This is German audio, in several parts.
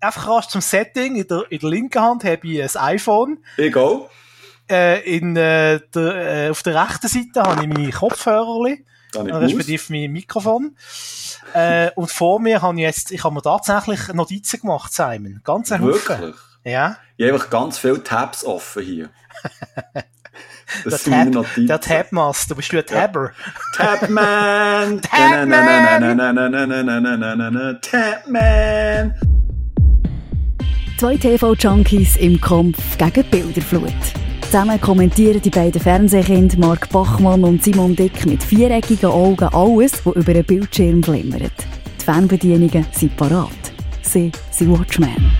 einfach rasch zum Setting. In der, in der linken Hand habe ich ein iPhone. Auch. Äh, in, äh, der, äh, auf der rechten Seite habe ich meine Kopfhörer, respektive mein Mikrofon. Äh, und vor mir habe ich jetzt, ich habe mir tatsächlich Notizen gemacht, Simon. Ganz ein. Wirklich? Ja. Ich habe einfach ganz viele Tabs offen hier. Der, Das sind meine Tab, der Tabmaster, bist du ein Tabber? Tapman! Tapman! Tapman! Zwei TV-Junkies im Kampf gegen Bilderflut. Zusammen kommentieren die beiden Fernsehkinder Mark Bachmann und Simon Dick mit viereckigen Augen alles, was über einen Bildschirm flimmert. Die Fernbedienungen sind parat. Sie sind Watchmen.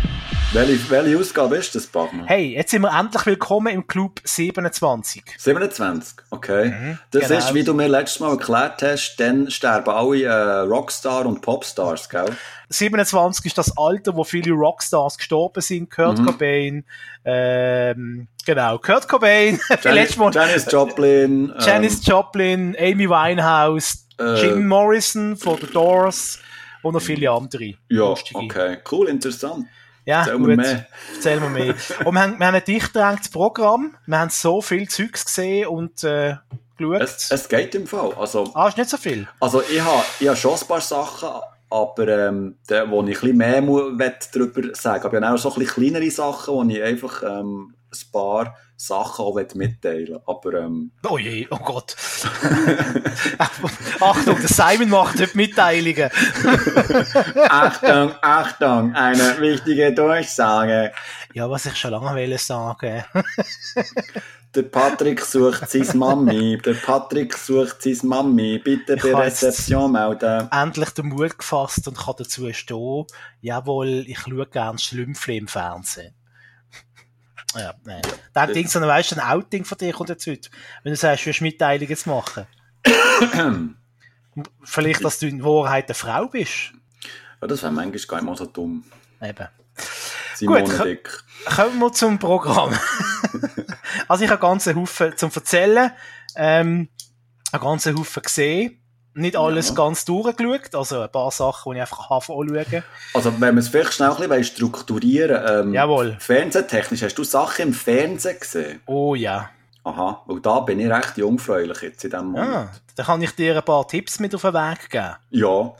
Welche, welche Ausgabe ist das, Bachmann? Hey, jetzt sind wir endlich willkommen im Club 27. 27, okay. das genau. ist, wie du mir letztes Mal erklärt hast, dann sterben alle äh, Rockstar und Popstars, gell? 27 ist das Alter, wo viele Rockstars gestorben sind. Kurt Mhm. Cobain, ähm, genau, Kurt Cobain, Mal, Janis Joplin. ähm, Janis Joplin, Amy Winehouse, Äh, Jim Morrison von The Doors und noch viele andere. Ja, lustige. okay. Cool, interessant. Ja, Erzähl gut. mir mehr. Erzähl mir mehr. und wir haben, wir haben ein dicht gedrängtes Programm. Wir haben so viel Zeugs gesehen und äh, geschaut. Es, es geht im Fall. Also, ah, ist nicht so viel. also ich habe ich hab schon ein paar Sachen, aber ähm, da, wo ich ein bisschen mehr darüber sagen Aber ich habe auch so ein bisschen kleinere Sachen, wo ich einfach ähm, ein paar Sachen auch mitteilen Aber ähm, Oh je, oh Gott. Achtung, der Simon macht heute Mitteilungen. Achtung, Achtung, eine wichtige Durchsage. Ja, was ich schon lange wollte sagen. Der Patrick sucht seine Mami. Der Patrick sucht seine Mami. Bitte bei Rezeption melden. Endlich den Mut gefasst und kann dazu stehen. Jawohl, ich schaue gerne Schlümpfli im Fernsehen. Ja, nein. Dann Ding, so, weißt du, ein Outing von dir kommt jetzt heute. Wenn du sagst, du willst Mitteilungen zu machen. Vielleicht, dass du in Wahrheit eine Frau bist. Ja, das wäre manchmal gar nicht mal so dumm. Eben. Simone Gut, Dick. Kommen wir zum Programm. also ich habe ganz Haufen zum Erzählen, ähm, einen ganzen Haufen gesehen. Nicht alles Ja. ganz durchgeschaut, also ein paar Sachen, die ich einfach anschauen Also, wenn wir es vielleicht schnell ein bisschen strukturieren ähm, Jawohl. Fernsehtechnisch, hast du Sachen im Fernsehen gesehen? Oh ja. Aha, weil da bin ich recht jungfräulich jetzt in diesem Moment. Ah, da kann ich dir ein paar Tipps mit auf den Weg geben. Ja,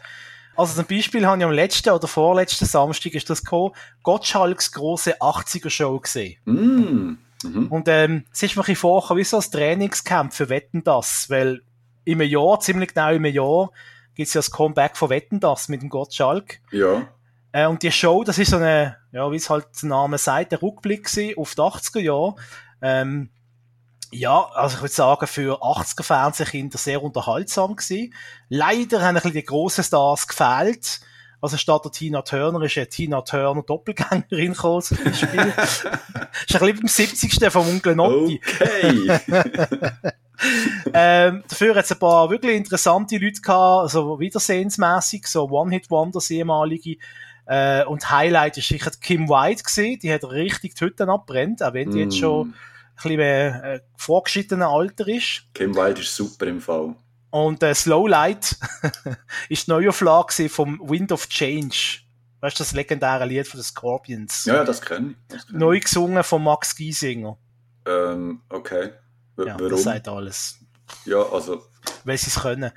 Also zum Beispiel habe ich am letzten oder vorletzten Samstag ist das gekommen, Gottschalks große 80er-Show gesehen. mm. mhm. Und ähm, es ist mir ein bisschen vorgekommen, wie so ein Trainingscamp für Wetten das, weil im Jahr, ziemlich genau im Jahr, gibt es ja das Comeback von Wetten das mit dem Gottschalk. ja. Äh, und die Show, das ist so eine, ja, wie es halt der Name sagt, der Rückblick gewesen auf die 80er Jahre. Ähm, ja, also ich würde sagen, für 80er Fernsehkinder sehr unterhaltsam gewesen. Leider haben ein bisschen die grossen Stars gefehlt. Also statt der Tina Turner ist eine Tina Turner Doppelgängerin gekommen, zum Beispiel. ist ein bisschen beim 70. vom Onkel Notti. Okay. Ähm, dafür hat es ein paar wirklich interessante Leute gehabt, also wiedersehensmässig, so One-Hit-Wonders, ehemalige. Äh, und Highlight ist sicher Kim White gewesen, die hat richtig die Hütten abbrennt, auch wenn die jetzt Mm. schon ein bisschen mehr, äh, vorgeschrittener Alter ist. Kim Wilde ist super im Fall. Und äh, Slow Light ist die Neuauflage vom Wind of Change. Weißt du, das legendäre Lied von den Scorpions. Ja, ja, das kenne ich. Kenn ich. Neu gesungen von Max Giesinger. Ähm, okay. Ja, warum? das sagt alles. Ja, also, Weil sie es können.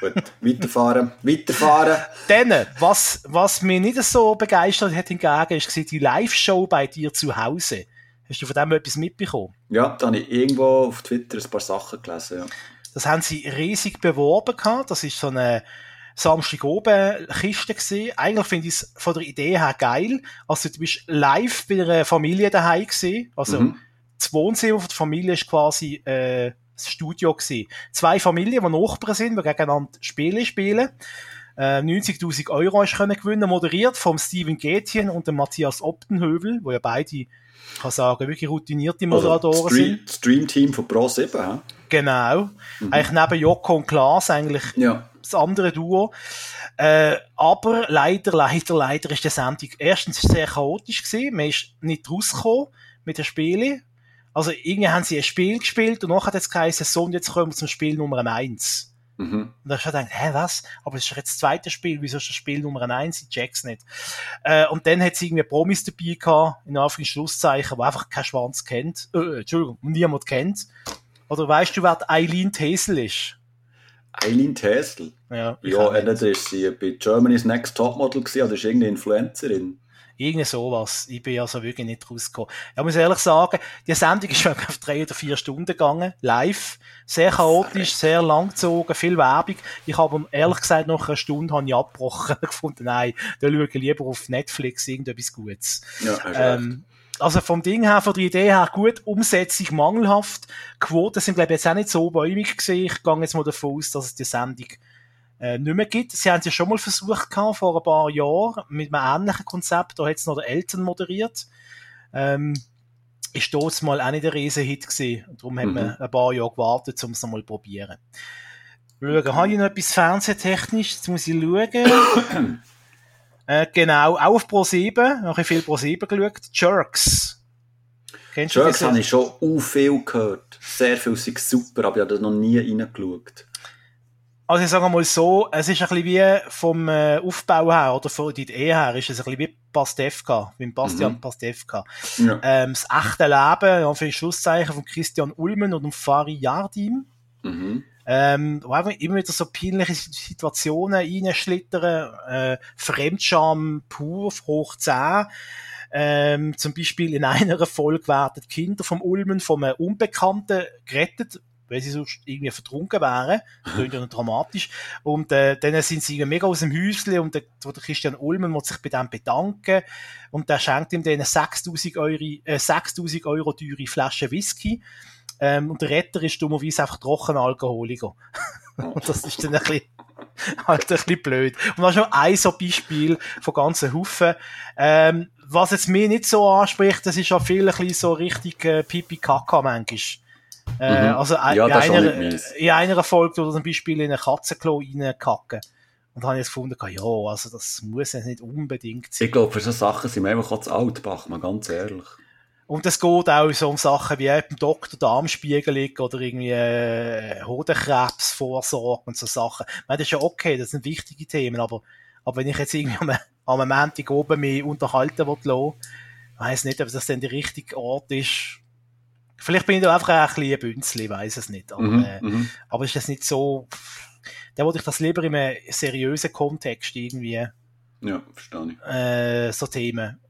gut. Weiterfahren. Weiterfahren. Dann, was, was mich nicht so begeistert hat hingegen, ist die Live-Show bei dir zu Hause. Hast du von dem etwas mitbekommen? Ja, da habe ich irgendwo auf Twitter ein paar Sachen gelesen. Ja. Das haben sie riesig beworben gehabt. Das ist so eine Samstag oben Kiste gewesen. Eigentlich finde ich es von der Idee her geil. Also du bist live bei einer Familie daheim gewesen. Also Mhm. Das Wohnzimmer der Familie ist quasi äh, das Studio gewesen. Zwei Familien, die Nachbarn sind, die gegeneinander Spiele spielen. Äh, 90.000 Euro ist können gewinnen, moderiert vom Steven Gätjen und dem Matthias Optenhövel, wo ja beide, ich kann sagen, wirklich routinierte Also, Moderatoren das sind. Stream, Stream-Team von Pro 7, hä? Genau. Eigentlich neben Joko und Klaas eigentlich Ja. das andere Duo. Äh, aber leider, leider, leider ist die Sendung erstens sehr chaotisch gewesen. Man ist nicht rausgekommen mit den Spielen. Also irgendwie haben sie ein Spiel gespielt und nachher hat es geheißen, so und jetzt kommen wir zum Spiel Nummer eins. Mhm. Und da hast du gedacht, hä, was? Aber es ist jetzt das zweite Spiel, wieso ist das Spiel Nummer eins? Ich check's nicht. Äh, und dann hat es irgendwie Promis dabei gehabt, in Anführungszeichen, die einfach keinen Schwanz kennt, äh, Entschuldigung, niemand kennt. Oder weißt du, wer Eileen Tesel ist? Eileen Tesel? Ja, ja entweder ist sie bei Germany's Next Topmodel gewesen, oder ist irgendeine Influencerin. Irgendwie sowas. Ich bin also wirklich nicht rausgekommen. Ich muss ehrlich sagen, die Sendung ist auf drei oder vier Stunden gegangen, live. Sehr chaotisch, sehr langgezogen, viel Werbung. Ich habe ehrlich gesagt nach einer Stunde habe ich abgebrochen gefunden, nein, da schaue ich lieber auf Netflix irgendetwas Gutes. Ja, ähm, also vom Ding her, von der Idee her gut, Umsetzung mangelhaft. Quoten sind, glaube ich, jetzt auch nicht so bäumig gesehen. Ich gehe jetzt mal davon aus, dass es die Sendung äh, nicht mehr gibt. Sie haben es ja schon mal versucht gehabt, vor ein paar Jahren mit einem ähnlichen Konzept. Da hat es noch der Eltern moderiert. Ähm, ist dort mal auch nicht der Riesenhit gewesen. Und darum mhm. haben wir ein paar Jahre gewartet, um es noch mal zu probieren. Schauen, habe ich noch etwas Fernsehtechnisch? Jetzt muss ich schauen. äh, genau, auch auf Pro 7. Noch ein viel Pro 7 geschaut. Jerks. Kennst Jerks habe ich schon u viel gehört. Sehr viel sind super, aber ich habe da noch nie reingeschaut. Also ich sage mal so, es ist ein bisschen wie vom äh, Aufbau her oder von der Idee her, ist es ein bisschen wie Pastewka, wie Bastian mhm. Pastewka. Ja. Ähm, das echte Leben, ja, für die Schlusszeichen von Christian Ulmen und Fari Yardim. Mhm. Ähm, wo einfach immer wieder so peinliche Situationen reinschlittern, äh, Fremdscham pur, hoch 10. Ähm, zum Beispiel in einer Folge werden Kinder vom Ulmen vom Unbekannten gerettet, weil sie sonst irgendwie vertrunken wären. Das klingt ja noch dramatisch. Und äh, dann sind sie mega aus dem Häuschen und der, der Christian Ulmen muss sich bei dem bedanken und der schenkt ihm dann 6000 Euro, äh, 6000 Euro teure Flasche Whisky. Ähm, und der Retter ist dummerweise einfach Trockenalkoholiker. und das ist dann ein bisschen, halt ein bisschen blöd. Und das ist noch ein so Beispiel von ganzen Haufen. Ähm, was jetzt mir nicht so anspricht, das ist auch viel ein bisschen so richtig äh, Pipi-Kaka manchmal. Äh, mhm. Also ja, in, einer, in einer Folge oder zum Beispiel in ein Katzenklo reinkacken. Und da habe ich jetzt gefunden, ja, also das muss ja nicht unbedingt sein. Ich glaube, für so Sachen sind wir einfach zu alt, Bachmann, ganz ehrlich. Und es geht auch so um Sachen wie beim Doktor Darmspiegelung oder irgendwie äh, Hodenkrebsvorsorge und so Sachen. Ich meine, das ist ja okay, das sind wichtige Themen, aber, aber wenn ich jetzt irgendwie am, am Montag oben mich unterhalten will, weiß nicht, ob das denn der richtige Ort ist, Vielleicht bin ich da einfach ein bisschen ein Bünzli, weiß es nicht. Aber, mhm, äh, mhm. aber ist das nicht so, da wollte ich das lieber in einem seriösen Kontext irgendwie. Ja, verstehe ich. Äh, so Themen.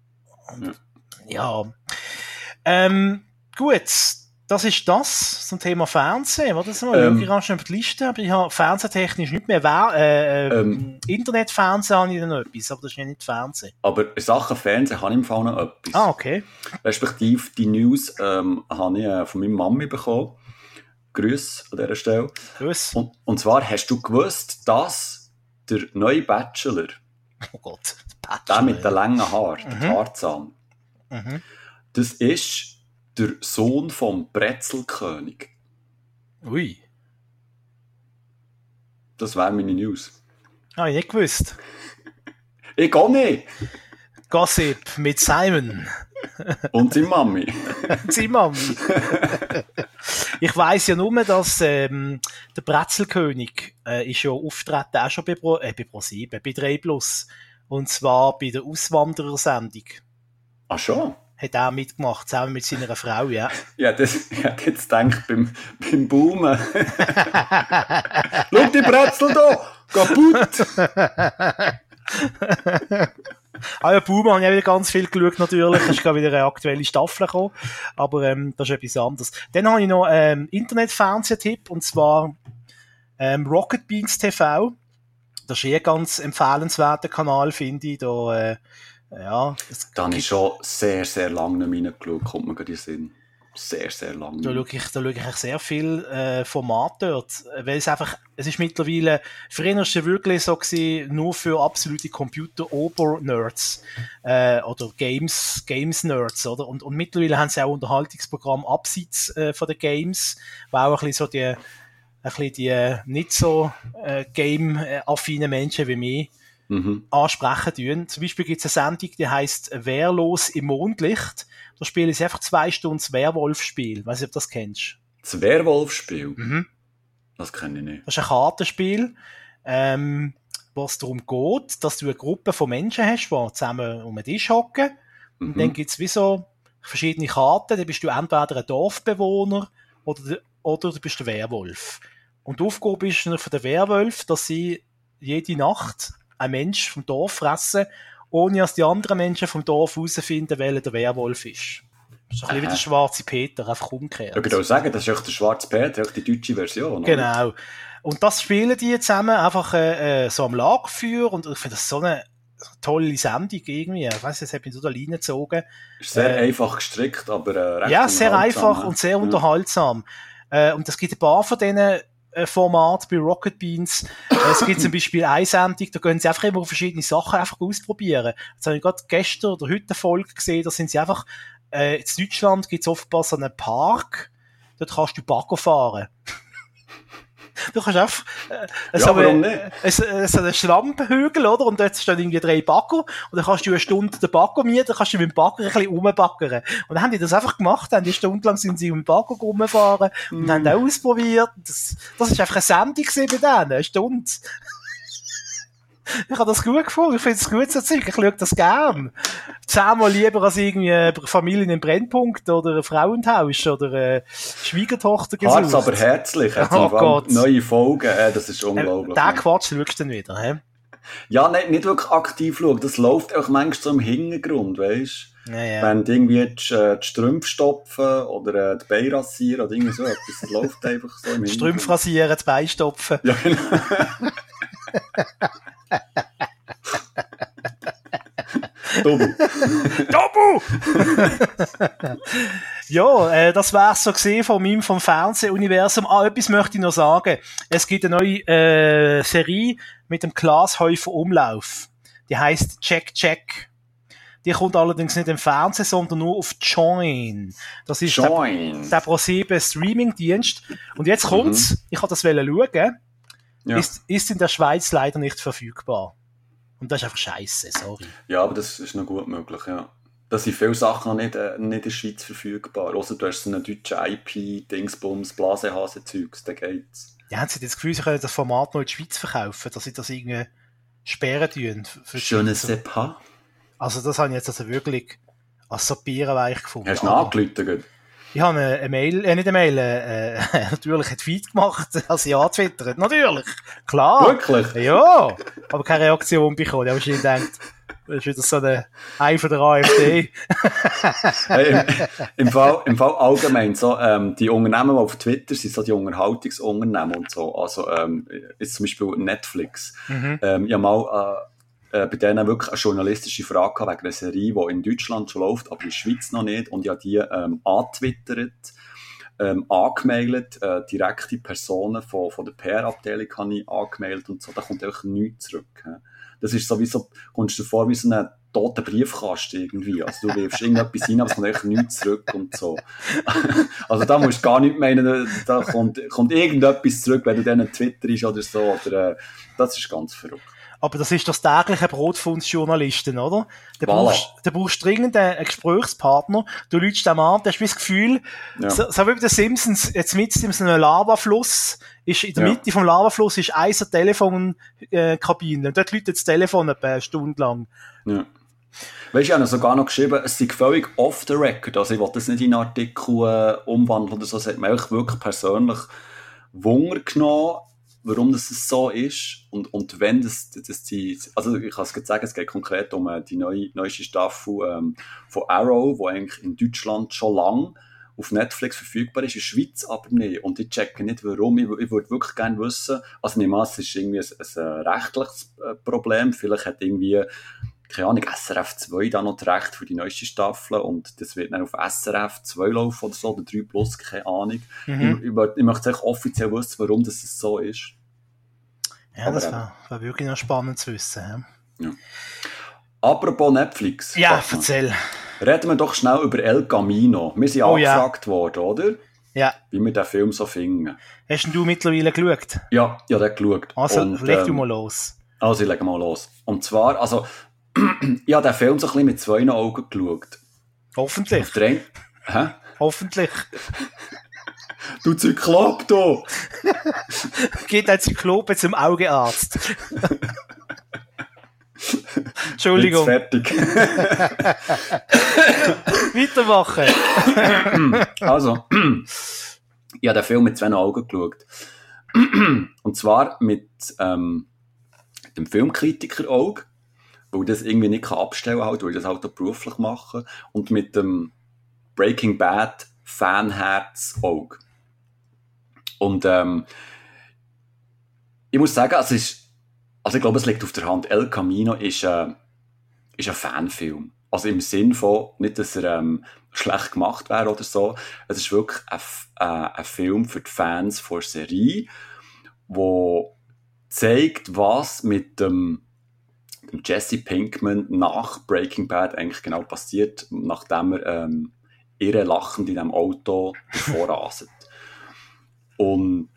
Und, ja. ja. Ähm, gut, das ist das zum Thema Fernsehen. Warte mal, ähm, ich rasch auf die Liste, aber ich habe fernsehtechnisch nicht mehr. Äh, äh, ähm, Internetfernsehen habe ich dann noch etwas, aber das ist ja nicht Fernsehen. Aber Sachen Fernsehen habe ich im Fall noch etwas. Ah, okay. Respektive die News ähm, habe ich äh, von meiner Mami bekommen. Grüß an dieser Stelle. Grüß. Und, und zwar hast du gewusst, dass der neue Bachelor, oh Gott, Bachelor. der mit den langen Haaren, mhm. der Tarzan, mhm. das ist der Sohn vom Brezelkönig. Ui. Das wäre meine News. Ah, ich nicht gewusst. ich auch nicht. Gossip mit Simon. Und seine Mami. seine Mami. ich weiss ja nur, dass ähm, der Brezelkönig äh, ist ja auftreten auch schon bei Pro, äh, bei Pro 7, bei 3 Plus. Und zwar bei der Auswanderersendung. Ach schon? Hat auch mitgemacht, zusammen mit seiner Frau, ja. ja, das, ich hätte jetzt gedacht, beim, beim Boomen. Schau die Brezel da, kaputt! ah ja, Boomen habe ich wieder ganz viel geschaut, natürlich. Es ist gerade wieder eine aktuelle Staffel gekommen. Aber ähm, das ist etwas anderes. Dann habe ich noch ähm, Internet-Fernsehtipp, und zwar ähm, Rocket Beans TV. Das ist eh ganz empfehlenswerter Kanal, finde ich. Da äh, ja, da habe ich schon sehr, sehr lange nicht reingeschaut, kommt mir gerade in den Sinn. Sehr, sehr lange. Da schaue ich, da schaue ich sehr viel äh, Format dort, weil es einfach, es ist mittlerweile, früher war es wirklich so gewesen, nur für absolute Computer-Ober-Nerds äh, oder Games, Games-Nerds, oder? Und, und mittlerweile haben sie auch Unterhaltungsprogramm abseits äh, von den Games, wo auch ein bisschen so die, ein bisschen die äh, nicht so äh, game-affinen Menschen wie mich mhm. ansprechen tun. Zum Beispiel gibt es eine Sendung, die heißt Wehrlos im Mondlicht. Da spiele ich einfach zwei Stunden das Werwolf-Spiel. Weiß nicht, ob du das kennst. Das Werwolf-Spiel? Mhm. Das kenne ich nicht. Das ist ein Kartenspiel, ähm, wo es darum geht, dass du eine Gruppe von Menschen hast, die zusammen um den Tisch hocken. Und Mhm. dann gibt's wie so verschiedene Karten. Dann bist du entweder ein Dorfbewohner oder, oder du bist der Werwolf. Und die Aufgabe ist von der Werwolf, dass sie jede Nacht einen Mensch vom Dorf fressen, ohne dass die anderen Menschen vom Dorf herausfinden, welcher der Werwolf ist. Das ist ein bisschen wie der schwarze Peter, einfach umgekehrt. Ich würde auch sagen, das ist echt der Schwarze Peter, echt die deutsche Version. oder? Genau. Und das spielen die zusammen einfach äh, äh, so am Lagerfeuer und ich finde das so eine tolle Sendung irgendwie. Ich weiss, jetzt hat mich total reingezogen. Ist sehr Äh, einfach gestrickt, aber äh, recht Ja, sehr einfach hä? und sehr Ja. unterhaltsam. Äh, und es gibt ein paar von diesen äh, Formaten bei Rocket Beans. Äh, es gibt zum Beispiel eine da können sie einfach immer verschiedene Sachen einfach ausprobieren. Jetzt habe ich gerade gestern oder heute eine Folge gesehen, da sind sie einfach, äh, in Deutschland gibt es offenbar so einen Park, dort kannst du Bagger fahren. Du kannst einfach, äh, Ja, so, warum ein- nicht? äh, so- so einen Schlampenhügel, oder? Und dort stehen irgendwie drei Bagger. Und dann kannst du eine Stunde den Bagger mieten, dann kannst du mit dem Bagger ein bisschen rumbaggern. Und dann haben die das einfach gemacht, haben die Stunde lang sind sie mit dem Bagger rumgefahren und Mhm. haben das ausprobiert. Das, das ist einfach eine Sendung gewesen bei denen, eine Stunde. Ich habe das gut gefunden, ich finde es gut so Zeug, ich schaue das gern. Zehnmal lieber als irgendwie eine Familie im Brennpunkt oder ein Frauentausch oder eine Schwiegertochter Hart, aber herzlich. Jetzt Oh Gott. Neue Folgen, äh, das ist äh, unglaublich. Den Quatsch schaust du dann wieder, hä? Ja, nicht, nicht wirklich aktiv schauen. Das läuft auch manchmal so im Hintergrund, weißt Ja, ja. Wenn die irgendwie die, äh, die Strümpfe stopfen oder äh, die Beine rasieren oder irgendwie so etwas, das läuft einfach so im Die Strümpfe rasieren, das Bein stopfen. Ja, genau. Dumm. Dobu! ja, äh, das wär's so gesehen von meinem vom Fernsehuniversum. Ah, etwas möchte ich noch sagen. Es gibt eine neue äh, Serie mit dem Glashäufer Umlauf. Die heißt Check Check. Die kommt allerdings nicht im Fernsehen, sondern nur auf Join. Das ist der, Join. der Pro7 Streaming-Dienst. Und jetzt kommt's. Ich habe das schauen. Ja. Ist, ist in der Schweiz leider nicht verfügbar. Und das ist einfach scheiße, sorry. ja, aber das ist noch gut möglich, ja. Da sind viele Sachen nicht, äh, nicht in der Schweiz verfügbar. Außer du hast so einen deutschen IP, Dingsbums, Blasehase-Zeugs, da geht's. Ja, haben sie das Gefühl, sie können das Format noch in die Schweiz verkaufen, dass sie das irgendwie sperren tun? Je ne sais pas. Also das habe ich jetzt also wirklich als Sapierenweich gefunden. Hast du angerufen? Ich habe eine, Mail, äh, nicht eine Mail, äh, äh, natürlich einen Tweet gemacht, als ich antwittert. Natürlich. Klar. Wirklich? Ja. Aber keine Reaktion bekommen. Ich habe wahrscheinlich gedacht, das ist wieder so eine Ei von der AfD. hey, im, im, Fall, Im Fall allgemein, so, ähm, die Unternehmen, die auf Twitter sind, so die Unterhaltungsunternehmen und so, also ähm, jetzt zum Beispiel Netflix. Mhm. Ähm, ich habe mal äh, äh, bei denen wirklich eine journalistische Frage gehabt wegen einer Serie, die in Deutschland schon läuft, aber in der Schweiz noch nicht. Und ich habe die ähm, angetwittert, ähm, angemailt, äh, direkte Personen von, von der PR-Abteilung habe ich angemailt und so, da kommt einfach nichts zurück. hä. Das ist sowieso, kommst du vor wie so ein toter Briefkasten irgendwie. Also du wirfst irgendetwas rein, aber es kommt einfach nichts zurück und so. also da musst du gar nicht meinen, da kommt, kommt irgendetwas zurück, wenn du dann twitterst oder so. Oder, äh, das ist ganz verrückt. Aber das ist das tägliche Brot von uns Journalisten, oder? Du Voilà. brauchst, du brauchst dringend einen Gesprächspartner. Du lügst dem an, du hast das Gefühl, Ja. so, so wie bei den Simpsons, jetzt mit in so einem Lavafluss, ist in der Ja. Mitte vom Lavafluss ist eine Telefonkabine. Und dort läutet das Telefon eine Stunde lang. Ja. Weißt du, ich habe sogar noch geschrieben, es sei völlig off the record. Also ich wollte das nicht in einen Artikel äh, umwandeln oder so. Es hat eigentlich wirklich persönlich Wunder genommen, warum das so ist und, und wenn das, das die, also ich kann es gerade sagen, es geht konkret um äh, die neue, neueste Staffel ähm, von Arrow, wo eigentlich in Deutschland schon lang auf Netflix verfügbar ist, in der Schweiz aber nicht. Und ich checke nicht, warum. Ich, ich würde wirklich gerne wissen, also nicht mal, es ist irgendwie ein, ein, äh, rechtliches äh, Problem. Vielleicht hat irgendwie, keine Ahnung, SRF 2 da noch das Recht für die neueste Staffel und das wird dann auf SRF 2 laufen oder so, oder 3 Plus, keine Ahnung. Mhm. Ich, ich, möchte echt offiziell wissen, warum das so ist. Ja, das Aber, wäre wär wirklich noch spannend zu wissen. hä? Apropos Netflix. Ja, Bachmann, erzähl. Reden wir doch schnell über El Camino. Wir sind Oh ja. angefragt worden, oder? Ja. Wie wir den Film so finden. Hast denn du mittlerweile geschaut? Ja, ich habe den geschaut. Also, Und, leg du ähm, mal los. Also, ich lege mal los. Und zwar, also, ich habe den Film so ein bisschen mit zwei Augen geschaut. Hoffentlich. Auf der hä? Hoffentlich. Du Zyklop, du! Geht ein Zyklop zum Augearzt. Entschuldigung. Fertig. Weitermachen. also, ich habe den Film mit zwei Augen geschaut. Und zwar mit ähm, dem Filmkritiker Auge, weil das irgendwie nicht kann abstellen halt, weil ich das halt auch beruflich mache. Und mit dem Breaking Bad Fanherz Auge. Und ähm, ich muss sagen, also, ist, also ich glaube, es liegt auf der Hand. El Camino ist, äh, ist ein Fanfilm. Also im Sinn von, nicht, dass er ähm, schlecht gemacht wäre oder so. Es ist wirklich ein, äh, ein Film für die Fans von Serie, wo zeigt, was mit dem, dem Jesse Pinkman nach Breaking Bad eigentlich genau passiert, nachdem er ähm, irre lachend in einem Auto vorraset. Und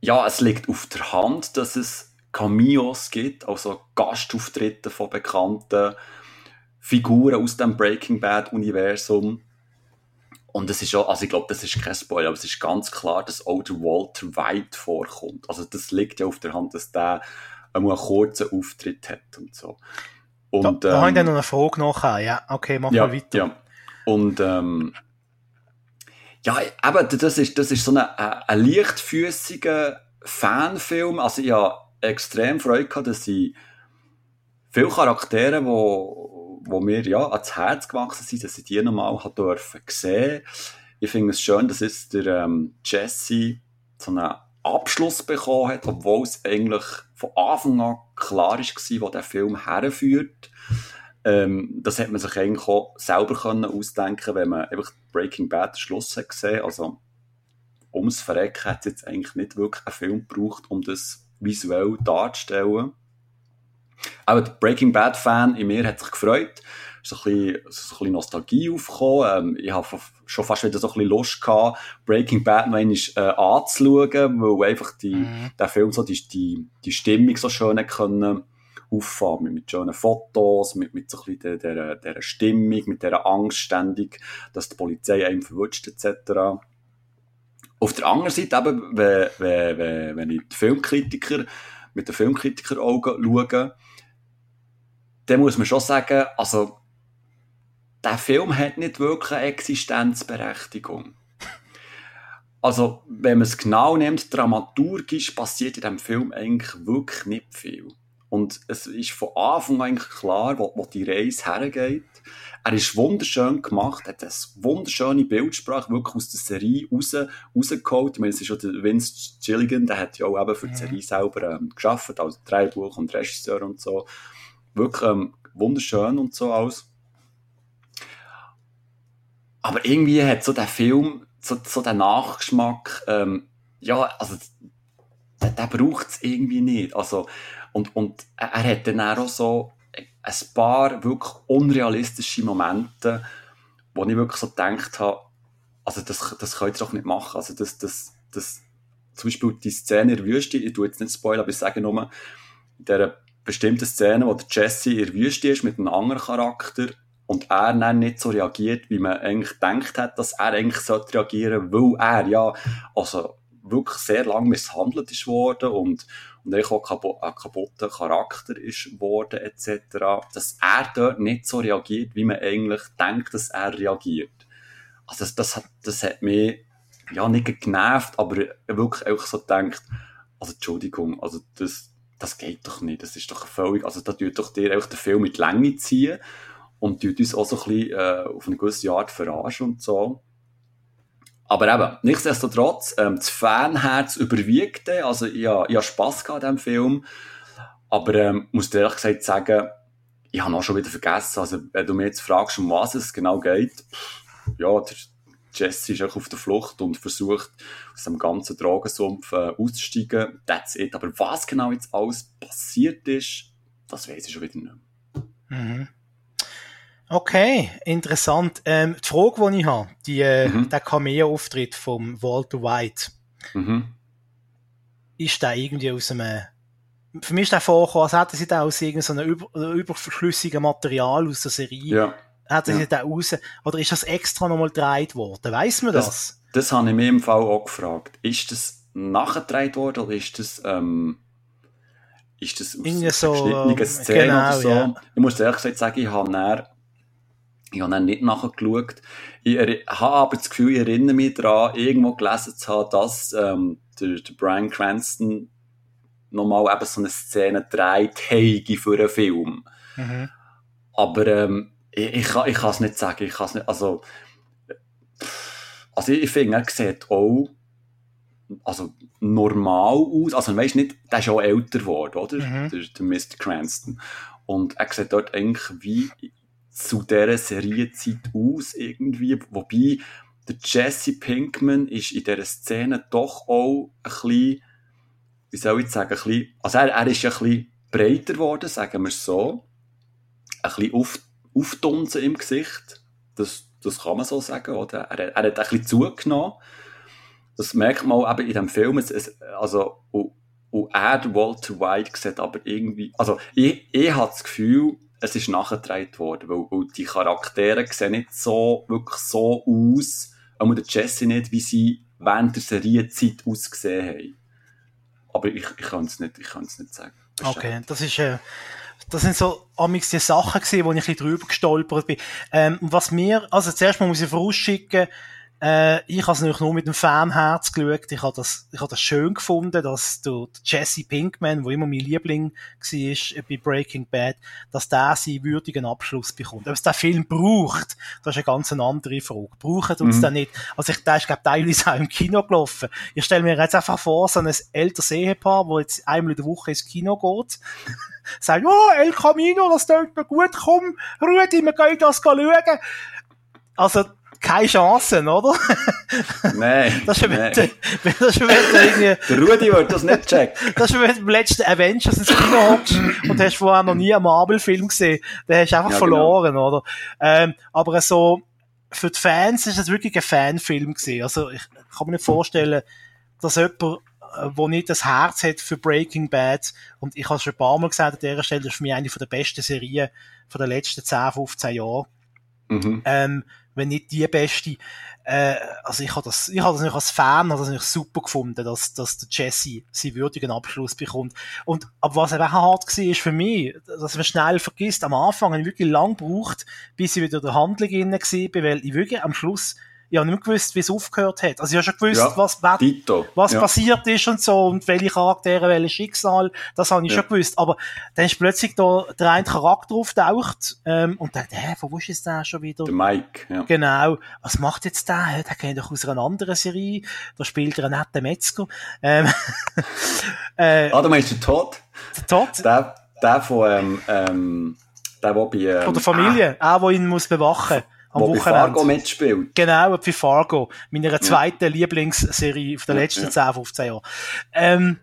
ja, es liegt auf der Hand, dass es Cameos gibt, also Gastauftritte von bekannten Figuren aus dem Breaking Bad Universum. Und es ist auch, also ich glaube, das ist kein Spoiler, aber es ist ganz klar, dass auch der Walter White vorkommt. Also das liegt ja auf der Hand, dass der einen kurzen Auftritt hat und so. Und, da, da ähm, habe ich dann noch eine Frage nachher. Ja, okay, machen ja, wir weiter. Ja. Und ähm, ja, aber das ist, das ist so ein, ein leichtfüßiger Fanfilm. Also ich habe extrem Freude gehabt, dass ich viele Charaktere, wo, wo mir ja ans Herz gewachsen sind, dass ich die nochmal sehen. Ich finde es schön, dass jetzt der ähm, Jesse so einen Abschluss bekommen hat, obwohl es eigentlich von Anfang an klar war, wo der Film herführt. Ähm, das hat man sich eigentlich auch selber können ausdenken wenn man einfach Breaking Bad Schluss hat gesehen. Also, ums Verrecken hat es jetzt eigentlich nicht wirklich einen Film gebraucht, um das visuell darzustellen. Aber der Breaking Bad Fan in mir hat sich gefreut. So ein bisschen, so ein bisschen Nostalgie aufgekommen. Ähm, ich habe schon fast wieder so ein bisschen Lust gehabt, Breaking Bad noch einmal äh, anzuschauen, weil einfach die, mhm. der Film so die, die, die Stimmung so schön können auffahren, mit schönen Fotos, mit, mit so ein bisschen dieser, dieser Stimmung, mit dieser Angst ständig, dass die Polizei einem verwutscht etc. Auf der anderen Seite eben, wenn, wenn, wenn ich die Filmkritiker mit den Filmkritiker-Augen schaue, dann muss man schon sagen, also der Film hat nicht wirklich eine Existenzberechtigung. Also, wenn man es genau nimmt, dramaturgisch passiert in diesem Film eigentlich wirklich nicht viel. Und es ist von Anfang an eigentlich klar, wo, wo die Reise hergeht. Er ist wunderschön gemacht, hat eine wunderschöne Bildsprache wirklich aus der Serie raus, rausgeholt. Ich meine, es ist schon der Vince Gilligan, der hat ja auch eben für die Serie selber ähm, geschafft, also Drehbuch und Regisseur und so. Wirklich ähm, wunderschön und so aus. Aber irgendwie hat so der Film so, so den Nachgeschmack, ähm, ja, also, der, der braucht es irgendwie nicht. Also, und, und er hat dann auch so ein paar wirklich unrealistische Momente, wo ich wirklich so gedacht habe, also das, das könnt ihr doch nicht machen. Also das, das, das, zum Beispiel die Szene in der Wüste, ich tue jetzt nicht spoilern, aber ich sage nur, in dieser bestimmten Szene, wo der Jesse in der Wüste ist mit einem anderen Charakter und er dann nicht so reagiert, wie man eigentlich gedacht hat, dass er eigentlich sollte reagieren, weil er ja, also wirklich sehr lang misshandelt ist worden und, und eigentlich auch ein kaputter Charakter ist worden, etc., dass er dort nicht so reagiert, wie man eigentlich denkt, dass er reagiert. Also das, das, hat, das hat mich ja nicht genervt, aber wirklich auch so gedacht, also Entschuldigung, also das, das geht doch nicht, das ist doch völlig, also da tut doch dir einfach den Film mit Länge ziehen und tut uns auch so ein bisschen äh, auf eine gewisse Art verarschen und so. Aber eben, nichtsdestotrotz, ähm, das Fanherz überwiegt. Also, ich, ich habe Spass an diesem Film. Aber, ähm, muss dir ehrlich gesagt sagen, ich habe auch schon wieder vergessen. Also, wenn du mir jetzt fragst, um was es genau geht, ja, der Jesse ist auch auf der Flucht und versucht, aus dem ganzen Drogensumpf äh, auszusteigen. That's it. Aber was genau jetzt alles passiert ist, das weiß ich schon wieder nicht mehr. Mhm. Okay, interessant. Ähm, die Frage, die ich habe, die, äh, mhm. der Cameo-Auftritt von Walter White, mhm. ist der irgendwie aus einem, für mich ist der vorgekommen, als hätten sie da aus irgendeinem über, überflüssigen Material aus der Serie, ja. hätten ja. sie da raus, oder ist das extra nochmal gedreht worden? Weiss man das? das? das habe ich mir im Fall auch gefragt. Ist das nachgetragen worden oder ist das, ähm, ist das aus so, verschiedenen ähm, Szenen genau, oder so? Ja. Ich muss ehrlich gesagt sagen, ich habe dann, ich habe dann nicht nachgeschaut. Ich habe aber das Gefühl, ich erinnere mich daran, irgendwo gelesen zu haben, dass ähm, der, der Brian Cranston nochmal eben so eine Szene dreht habe für einen Film. Mhm. Aber ähm, ich, ich, kann, ich kann es nicht sagen. Ich kann es nicht, also, also ich, ich finde, er sieht auch also normal aus. Also weißt nicht, der ist auch älter geworden, oder? Mhm. Der, der Mr. Cranston. Und er sieht dort eigentlich wie zu dieser Serienzeit aus, irgendwie. Wobei der Jesse Pinkman ist in dieser Szene doch auch ein bisschen, wie soll ich sagen, ein bisschen, also er, er ist ein bisschen breiter geworden, sagen wir es so. Ein bisschen auf, aufdunsen im Gesicht. Das, das kann man so sagen, oder? Er, er hat ein bisschen zugenommen. Das merkt man auch eben in dem Film. Es, also, und, und er, Walter White, sieht aber irgendwie, also ich, ich habe das Gefühl, es ist nachgetragen worden, weil, weil die Charaktere sehen nicht so, wirklich so aus, auch der Jesse nicht, wie sie während der Serienzeit ausgesehen haben. Aber ich, ich kann es nicht, ich kann es nicht sagen. Okay, das ist, äh, das sind so amix die Sachen gewesen, wo ich ein bisschen drüber gestolpert bin. Ähm, was mir, also zuerst mal muss ich vorausschicken, äh, ich habe es natürlich nur mit dem Fanherz geschaut. Ich habe das, ich habe das schön gefunden, dass der, der Jesse Pinkman, wo immer mein Liebling war bei Breaking Bad, dass der seinen würdigen Abschluss bekommt. Ob es den Film braucht, das ist eine ganz andere Frage. Braucht uns Mhm. den nicht? Also ich, der ist, glaube teilweise auch im Kino gelaufen. Ich stelle mir jetzt einfach vor, so ein älteres Ehepaar, wo jetzt einmal in der Woche ins Kino geht, sagt, oh, El Camino, das tönt mir gut, komm, Rudi, wir gehen das schauen. Also, keine Chancen, oder? Nein, Das ist nein. wieder, das ist wieder irgendwie, Der Rudi wird das nicht checken. das ist wieder beim letzten Avengers ins Kino hockst und hast vorher noch nie einen Marvel-Film gesehen. Den hast du einfach Ja, verloren, oder? Ähm, aber so, für die Fans ist es wirklich ein Fanfilm gewesen. Also, ich kann mir nicht vorstellen, dass jemand, äh, wo nicht das Herz hat für Breaking Bad, und ich habe es schon ein paar Mal gesagt an dieser Stelle, das ist für mich eine der besten Serien von den letzten 10, 15 Jahren Mhm. ähm, wenn nicht die beste. Äh, also ich habe das, ich habe das nicht als Fan, habe das nicht super gefunden, dass, dass der Jesse seinen würdigen Abschluss bekommt. Und, aber was eben auch hart war, ist für mich, dass man schnell vergisst, am Anfang habe ich wirklich lang gebraucht, bis ich wieder in der Handlung drin war, weil ich wirklich am Schluss, ich habe nicht mehr gewusst, wie es aufgehört hat. Also ich habe schon gewusst, Ja, was, Dito. was ja. passiert ist und so und welche Charaktere, welches Schicksal, das habe ich Ja. schon gewusst. Aber dann ist plötzlich da der eine Charakter auftaucht ähm, und dann, hä, von wo ist jetzt der schon wieder? Der Mike, ja. Genau. Was macht jetzt der? Der kennt doch aus einer anderen Serie. Da spielt er einen netten Metzger. Ähm, äh, Ah, du meinst den Todd? der Todd Der, der von, ähm, ähm, der, der bei, ähm, von der Familie, auch wo ihn muss bewachen am wo bei Fargo Wochenende. mitspielt. Genau, wie Fargo. Meiner zweiten Lieblingsserie von den Ja, letzten ja. 10, 15 Jahren. Ähm,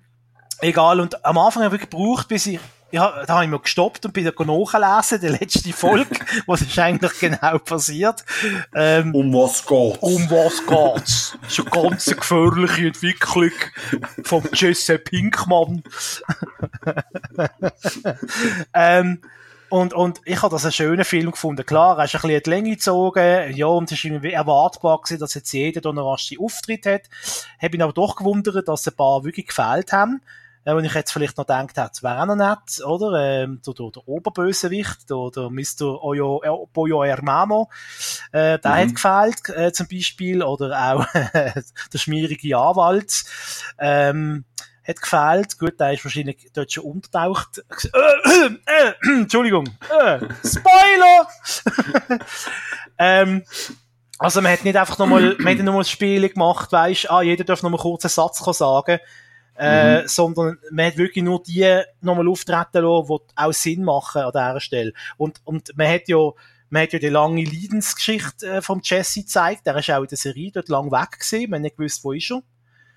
egal. Und am Anfang habe ich gebraucht, bis ich ja, da habe ich mal gestoppt und bin dann nachlesen, die letzte Folge, was ist eigentlich genau passiert. Ähm, Um was geht's? Um was geht's? Das ist eine ganz gefährliche Entwicklung vom Jesse Pinkmann. ähm, und, und ich habe das einen schönen Film gefunden. Klar, er ist ein bisschen in die Länge gezogen. Ja, und es ist irgendwie erwartbar gewesen, dass jetzt jeder da einen raschen Auftritt hat. Habe ihn aber doch gewundert, dass ein paar wirklich gefehlt haben. Äh, und ich jetzt vielleicht noch gedacht hätte, es wäre auch noch nett, oder? Ähm, der, der, der Oberbösewicht, der, der Mr. Oyo, äh, Boyo Hermano, äh, der Mhm. hat gefehlt, äh, zum Beispiel, oder auch der schmierige Anwalt, ähm, hat gefehlt. Gut, der ist wahrscheinlich dort schon untertaucht. Äh, äh, Entschuldigung. Äh, Spoiler! ähm, also man hat nicht einfach nochmal, man hat nicht nochmal Spiele gemacht, weisst, ah, jeder darf nochmal kurz einen Satz sagen, äh, sondern man hat wirklich nur die nochmal auftreten lassen, die auch Sinn machen an dieser Stelle. Und, und man hat ja, man hat ja die lange Leidensgeschichte äh, vom Jesse gezeigt, der ist auch in der Serie dort lang weg gewesen, man hat nicht gewusst, wo ist er.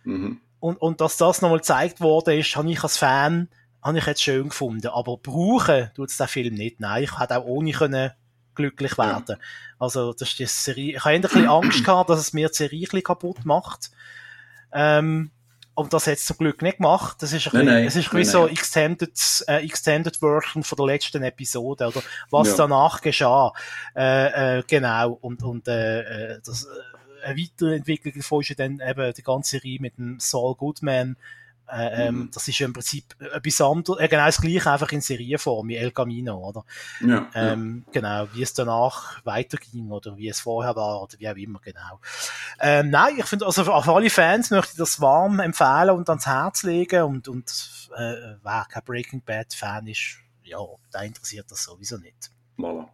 Mhm. Und, und dass das nochmal gezeigt worden ist, habe ich als Fan, habe ich jetzt schön gefunden. Aber brauchen tut es den Film nicht. Nein, ich hätte auch ohne können glücklich werden. Also, das ist die Serie. Ich habe ein bisschen Angst gehabt, dass es mir die Serie ein bisschen kaputt macht. Ähm, und das hat es zum Glück nicht gemacht. Das ist ein Nein, bisschen, nein, es ist ein nein, bisschen so nein. extended, äh, extended Version von der letzten Episode, oder was Ja. danach geschah. Äh, äh, genau. Und, und, äh, äh, das, äh, eine Weiterentwicklung davon ist ja dann eben die ganze Reihe mit dem Saul Goodman, äh, ähm, mhm. Das ist ja im Prinzip etwas anderes, äh, genau das gleiche, einfach in Serienform, wie El Camino, oder? Ja, ähm, ja. Genau, wie es danach weiterging oder wie es vorher war oder wie auch immer, genau. Ähm, nein, ich finde, also für alle Fans möchte ich das warm empfehlen und ans Herz legen und, und äh, wer kein Breaking Bad Fan ist, ja, da interessiert das sowieso nicht. Voilà.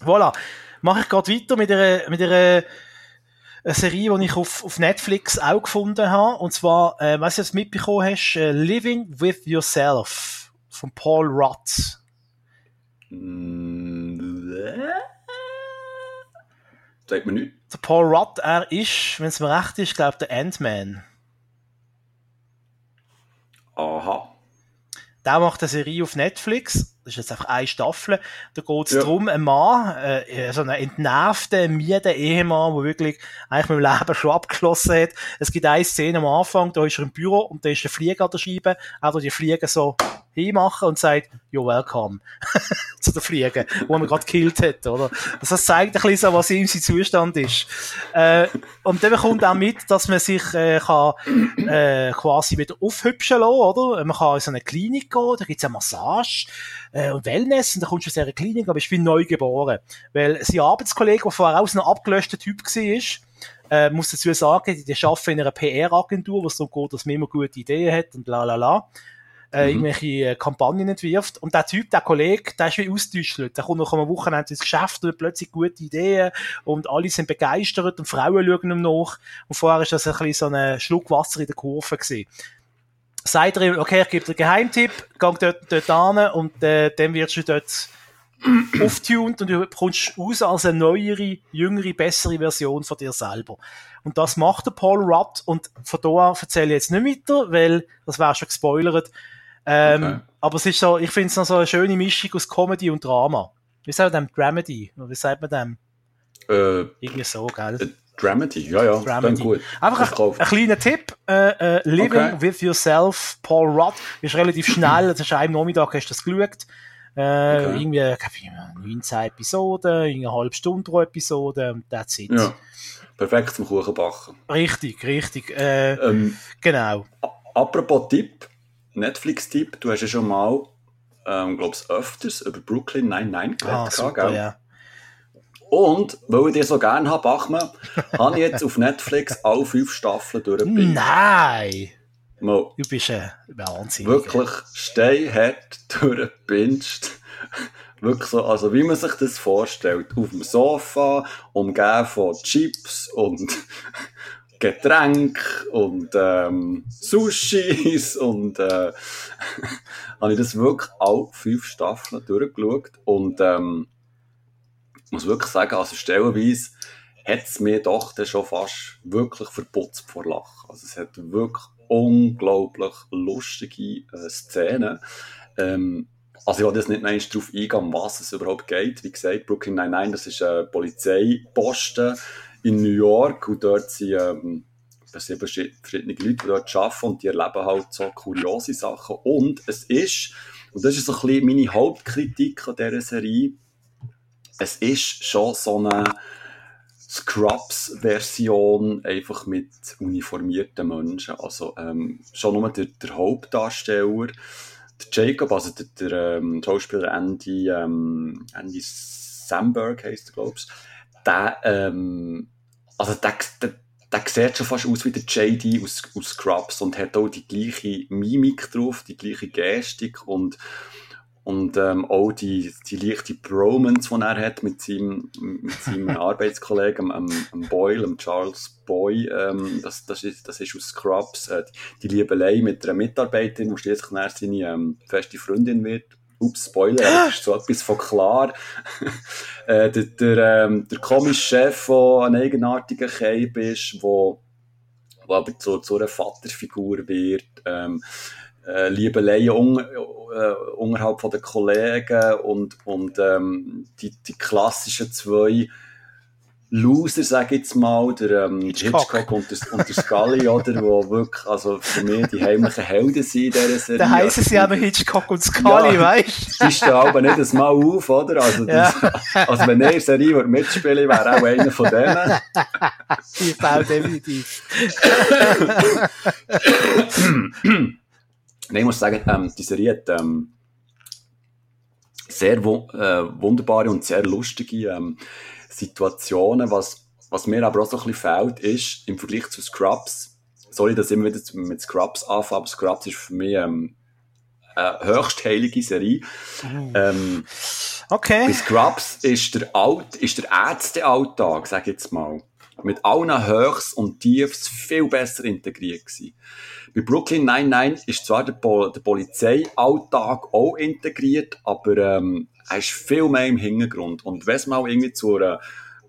Voilà. Mache ich gerade weiter mit einer, mit einer eine Serie, die ich auf, auf Netflix auch gefunden habe. Und zwar, äh, was du jetzt mitbekommen hast, äh, Living with Yourself von Paul Rudd. Mm, Sagt mir nicht. Der Paul Rudd, er ist, wenn es mir recht ist, glaube der Ant-Man. Aha. Der macht eine Serie auf Netflix das ist jetzt einfach eine Staffel, da geht es ja. darum, ein Mann, äh, so einen entnervten, müden Ehemann, der wirklich eigentlich mit dem Leben schon abgeschlossen hat. Es gibt eine Szene am Anfang, da ist er im Büro und da ist der Flieger an der Scheibe, auch die Flieger so hinmachen und sagt, you're welcome, zu der Fliege, wo man gerade gekillt hat, oder? Also das zeigt ein bisschen so, was ihm sein Zustand ist. Äh, und dann bekommt auch mit, dass man sich äh, kann, äh, quasi wieder aufhübschen lassen, oder? Man kann in so eine Klinik gehen, da gibt's eine Massage, äh, und Wellness, und dann kommst du aus dieser Klinik, aber ich bin neu geboren. Weil sein Arbeitskollege, der vorher auch so ein abgelöschter Typ war, äh, muss dazu sagen, die arbeiten in einer PR-Agentur, wo es darum geht, dass man immer gute Ideen hat und la la la. Äh, mhm. irgendwelche äh, Kampagnen entwirft. Und der Typ, der Kollege, der ist wie ausgetäuscht. Der kommt noch am Wochenende ins Geschäft und hat plötzlich gute Ideen und alle sind begeistert und Frauen schauen ihm nach. Und vorher ist das ein bisschen so ein Schluck Wasser in der Kurve gewesen sagt er ihm, okay, ich gebe dir einen Geheimtipp, geh dort, dort an und äh, dann wirst du dort auftuned und du kommst raus als eine neuere, jüngere, bessere Version von dir selber. Und das macht der Paul Rudd und von da an erzähle ich jetzt nicht weiter, weil das wäre schon gespoilert. Ähm, okay. Aber es ist so, ich finde es noch so eine schöne Mischung aus Comedy und Drama. Wie sagt man dem? Dramedy? Wie sagt man dem? Äh, Irgendwie so, gell? Äh, Dramedy, ja, ja, Dramedy. gut. Einfach ein, ein, kleiner Tipp, äh, äh, Living okay. with Yourself, Paul Rudd, ist relativ schnell, das ist einem Nachmittag, hast du das geschaut. Äh, okay. Irgendwie, ich 19 Episoden, eine halbe Stunde pro Episode, und that's it. Ja. Perfekt zum Kuchenbacken. Richtig, richtig, äh, ähm, genau. Apropos Tipp, Netflix-Tipp, du hast ja schon mal, ähm, glaub's öfters über Brooklyn 99 geredet, ah, super, gell? ja. Und, weil ich dir so gerne habe, Bachmann, habe ich jetzt auf Netflix alle fünf Staffeln durchgebinged. Nein! Mal du bist ein Wahnsinn. Wirklich steinhart durchgebinged. Wirklich so, also wie man sich das vorstellt. Auf dem Sofa, umgeben von Chips und Getränk und ähm, Sushis und äh, habe ich das wirklich alle fünf Staffeln durchgeschaut und ähm, muss wirklich sagen, also stellenweise hat es mir doch dann schon fast wirklich verputzt vor Lachen. Also es hat wirklich unglaublich lustige äh, Szenen. Ähm, also ich will jetzt nicht mehr darauf eingehen, um was es überhaupt geht. Wie gesagt, Brooklyn Nine-Nine, das ist ein Polizeiposten in New York und dort sind ähm, verschiedene Leute, die dort arbeiten und die erleben halt so kuriose Sachen. Und es ist, und das ist so ein bisschen meine Hauptkritik an dieser Serie, es ist schon so eine Scrubs-Version, einfach mit uniformierten Menschen. Also ähm, schon nur der, der Hauptdarsteller, der Jacob, also der, der ähm, Schauspieler Andy, ähm, Andy Samberg heisst er, glaube ich, der, ähm, also der, der, der sieht schon fast aus wie der JD aus, aus Scrubs und hat auch die gleiche Mimik drauf, die gleiche Gestik und und ähm, auch die, die leichte Bromance, die er hat mit seinem, mit seinem Arbeitskollegen, am, am Boyle, am Charles Boy, ähm, das, das, ist, das ist aus Scrubs, äh, die Liebelei mit einer Mitarbeiterin, die schließlich seine ähm, feste Freundin wird. Ups, Spoiler, ist so etwas von klar. äh, der, der, ähm, der komische Chef, der ein eigenartiger Cape ist, der wo, wo aber zu, zu einer Vaterfigur wird. Ähm, äh, Liebeleien un, äh, unterhalb den Kollegen und, und ähm, die, die klassischen zwei Loser, sage ich jetzt mal, der ähm, Hitchcock. Hitchcock und der, und der Scully, oder, wo wirklich, also für mich die heimlichen Helden sind in dieser Serie. Da heissen sie aber Hitchcock und Scully, ja, weißt du? Die stehen aber nicht das Mal auf, oder? Also, das, ja. also wenn er Serie mitspielen wäre auch einer von denen. ich auch definitiv. Nein, ich muss sagen, ähm, die Serie hat, ähm, sehr wu äh, wunderbare und sehr lustige ähm, Situationen. Was, was mir aber auch so ein bisschen fehlt, ist im Vergleich zu Scrubs, sorry, dass ich immer wieder mit Scrubs anfange, aber Scrubs ist für mich ähm, eine höchst heilige Serie. Mhm. Ähm, okay. Bei Scrubs ist der, Alt, ist der Ärztealltag, sag ich jetzt mal, mit allen Höchst und Tiefs viel besser integriert gewesen. Bei Brooklyn 99 ist zwar der, Pol der Polizeialltag auch integriert, aber ähm, er ist viel mehr im Hintergrund. Und wenn es mal irgendwie zu einer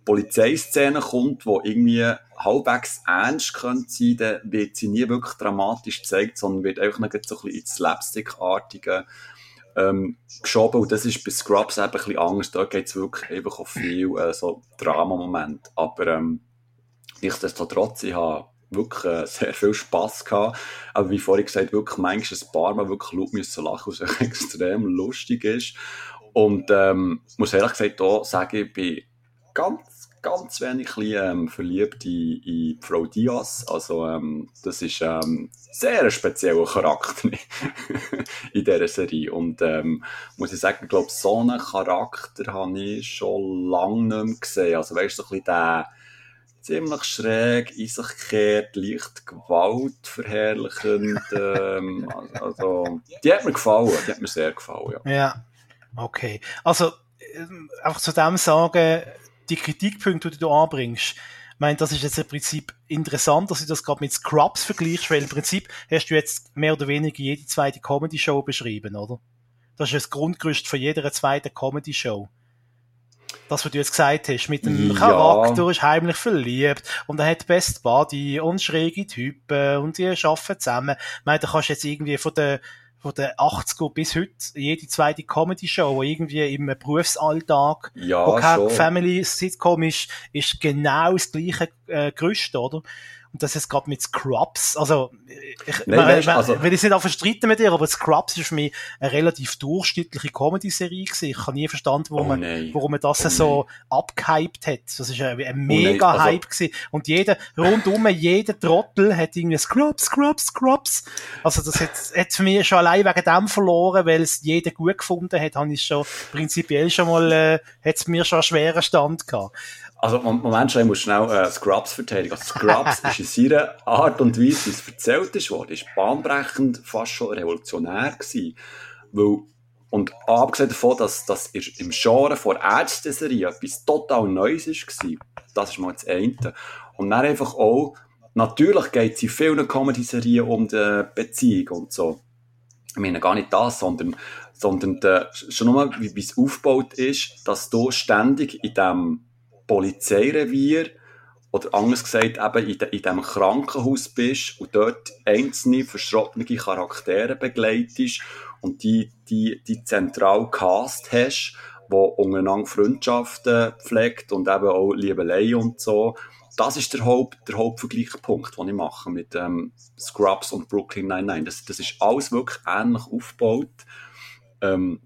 Polizeiszene kommt, wo irgendwie halbwegs ernst könnte sein, dann wird sie nie wirklich dramatisch gezeigt, sondern wird einfach noch so ein bisschen ins Slapstick-artige ähm, geschoben. Und das ist bei Scrubs eben ein bisschen anders. Da geht es wirklich einfach auf viel äh, so Drama-Moment. Aber ähm, nichtsdestotrotz, ich habe wirklich äh, sehr viel Spass gehabt. Aber wie vorhin gesagt, wirklich manchmal ein paar Mal wirklich laut müssen lachen, was extrem lustig ist. Und ähm, muss ehrlich gesagt auch sagen, ich bin ganz, ganz wenig ähm, verliebt in, in Frau Diaz. Also ähm, das ist ähm, sehr ein spezieller Charakter in dieser Serie. Und ähm, muss ich sagen, ich glaube, so einen Charakter habe ich schon lange nicht mehr gesehen. Also weißt du, so ein bisschen der ziemlich schräg, in sich kehrt, leicht Gewalt verherrlichend. ähm, also, die hat mir gefallen, die hat mir sehr gefallen, ja. Ja, okay. Also, ähm, einfach zu dem sagen, die Kritikpunkte, die du anbringst, ich meine, das ist jetzt im Prinzip interessant, dass du das gerade mit Scrubs vergleichst, weil im Prinzip hast du jetzt mehr oder weniger jede zweite Comedy-Show beschrieben, oder? Das ist das Grundgerüst für jede zweite Comedy-Show das, was du jetzt gesagt hast, mit dem ja. Charakter ist heimlich verliebt und er hat Best Body und schräge Typen und die arbeiten zusammen. Ich meine, da kannst du jetzt irgendwie von der von den 80er bis heute jede zweite Comedy-Show, wo irgendwie im Berufsalltag, ja, wo kein Family-Sitcom ist, ist genau das gleiche äh, Gerüst, oder? Und das ist gerade mit Scrubs, also, ich, Nein, weißt, man, also, will ich nicht auch verstreiten mit dir, aber Scrubs ist für mich eine relativ durchschnittliche Comedy-Serie gewesen. Ich habe nie verstanden, warum, oh man, warum man das oh so abgehypt hat. Das ist ein, ein mega oh also, Hype gewesen. Und jeder, rundum, jeder Trottel hat irgendwie Scrubs, Scrubs, Scrubs. Also das hat, hat für mich schon allein wegen dem verloren, weil es jeder gut gefunden hat, habe ich schon prinzipiell schon mal, äh, hat es mir schon einen schweren Stand gehabt. Also, Moment ich muss schnell äh, Scrubs verteidigen. Also, Scrubs ist in seiner Art und Weise, wie es erzählt ist worden, ist bahnbrechend, fast schon revolutionär gewesen. Weil, und abgesehen davon, dass das im Genre vor Ärzteserie etwas total Neues war, das ist mal das eine. Und dann einfach auch, natürlich geht es in vielen Comedy-Serien um die Beziehung und so. Ich meine gar nicht das, sondern, sondern der, schon nur, wie es aufgebaut ist, dass du ständig in diesem Polizeirevier oder anders gesagt eben in, de, in diesem Krankenhaus bist und dort einzelne verschrottene Charaktere begleitest und die, die, die zentral Cast hast, wo untereinander Freundschaften pflegt und eben auch Liebelei und so. Das ist der, Haupt, der Hauptvergleichspunkt, den ich mache mit ähm, Scrubs und Brooklyn Nine-Nine. Das, das ist alles wirklich ähnlich aufgebaut. Ähm,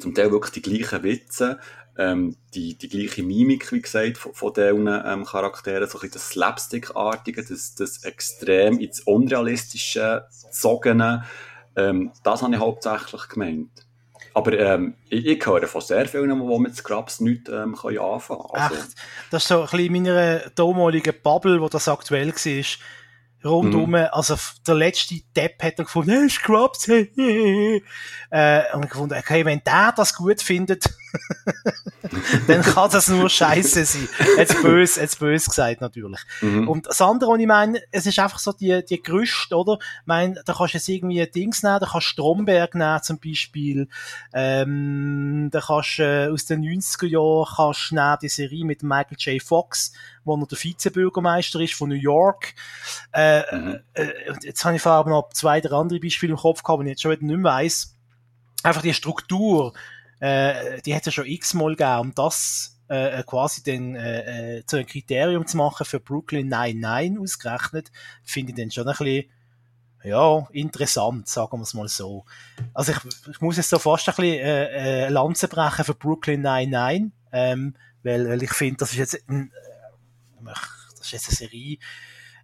zum Teil wirklich die gleichen Witze ähm, die, die gleiche Mimik, wie gesagt, von, von diesen ähm, Charakteren, so ein bisschen das Slapstick-artige, das, das extrem ins Unrealistische gezogene, ähm, das habe ich hauptsächlich gemeint. Aber ähm, ich, ich höre von sehr vielen, die mit Scrubs nichts ähm, können anfangen können. Also, Echt? Das ist so ein bisschen in meiner damaligen Bubble, wo das aktuell war rundum, mhm. also der letzte Depp hat er gefunden, hey, Scrubs, hey, hey, äh, und gefunden, okay, wenn der das gut findet, dann kann das nur Scheiße sein. Jetzt böse, jetzt böse gesagt natürlich. Mhm. Und das andere, was ich meine, es ist einfach so die, die Gerüste, oder? Ich meine, da kannst du jetzt irgendwie Dings nehmen, da kannst du Stromberg nehmen zum Beispiel, ähm, da kannst du äh, aus den 90er Jahren kannst du nehmen, die Serie mit Michael J. Fox, wo er der Vizebürgermeister ist von New York. Äh, mhm. äh, jetzt habe ich vor allem noch zwei, drei andere Beispiele im Kopf gehabt, die ich jetzt schon wieder nicht mehr weiss. Einfach die Struktur, äh, die hat es ja schon x-mal gegeben und das äh, quasi den, äh, äh, zu einem Kriterium zu machen für Brooklyn 99 ausgerechnet, finde ich dann schon ein bisschen ja, interessant, sagen wir es mal so. Also ich, ich muss jetzt so fast ein bisschen äh, äh, Lanze brechen für Brooklyn 99, ähm, weil, weil ich finde, das ist jetzt ein, äh, das ist jetzt eine Serie,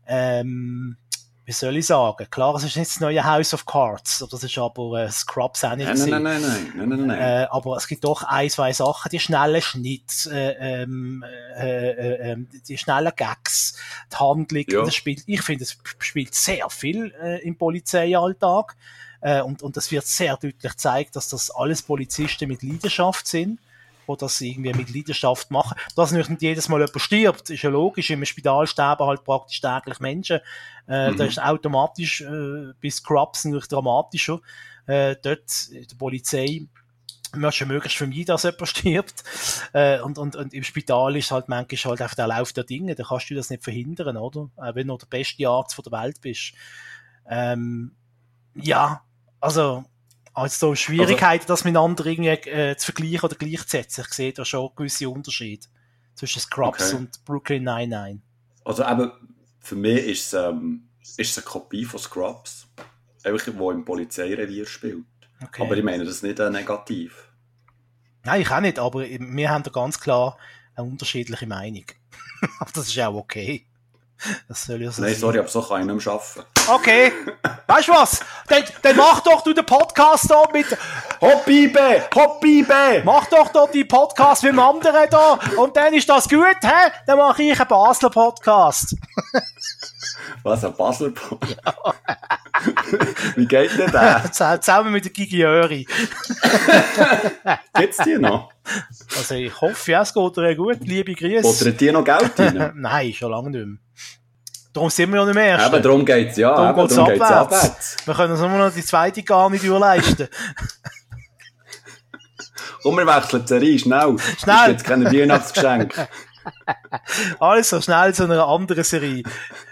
ähm, wie soll ich sagen? Klar, es ist nicht das neue House of Cards, das ist aber äh, Scrubs auch nicht. Nein, nein, nein, nein, nein, nein, nein. Äh, aber es gibt doch ein, zwei Sachen, die schnellen Schnitt, äh, ähm, äh, äh, ähm, die schnellen Gags, die Handlung, Ja. das spielt, ich finde, es spielt sehr viel äh, im Polizeialltag. Äh, und, und das wird sehr deutlich gezeigt, dass das alles Polizisten mit Leidenschaft sind die das irgendwie mit Leidenschaft machen. Dass natürlich nicht jedes Mal jemand stirbt, ist ja logisch. Im Spital sterben halt praktisch täglich Menschen. Äh, Mhm. Da ist automatisch äh, bis Scrubs natürlich dramatischer. Äh, dort, der Polizei, möchtest du möglichst vermeiden, dass jemand stirbt. Äh, und, und, und im Spital ist halt manchmal halt einfach der Lauf der Dinge. Da kannst du das nicht verhindern, oder? Auch wenn du der beste Arzt von der Welt bist. Ähm, ja, also, als so Schwierigkeiten, das miteinander irgendwie äh, zu vergleichen oder gleichzusetzen. Ich sehe da schon gewisse Unterschiede zwischen Scrubs Okay. und Brooklyn Nine-Nine. Also eben, für mich ist es, ähm, ist es eine Kopie von Scrubs, die im Polizeirevier spielt. Okay. Aber ich meine das nicht äh, negativ. Nein, ich auch nicht, aber wir haben da ganz klar eine unterschiedliche Meinung. aber das ist auch okay. Das soll ja so Nein, sorry, aber so kann ich nicht mehr arbeiten. Okay. Weißt du was? Dann, dann mach doch du den Podcast da mit, Hoppibe! Hoppibe! mach doch da die Podcast mit dem anderen da und dann ist das gut, hä? Dann mache ich einen Basler Podcast. Was, ein Basler? Wie geht denn der? Zusammen mit der Gigi Jöri. Gibt's die noch? Also ich hoffe, ja, es geht dir gut. Liebe Grüße. Oder die noch Geld rein? Nein, schon lange nicht mehr. Darum sind wir ja nicht mehr. Eben, darum geht's, ja, Darum eben, geht's darum geht's abwärts. abwärts. Wir können uns nur noch die zweite gar nicht leisten. Komm, wir wechseln die Serie, schnell. Schnell. Jetzt keine Weihnachtsgeschenke. Alles so schnell zu einer anderen Serie.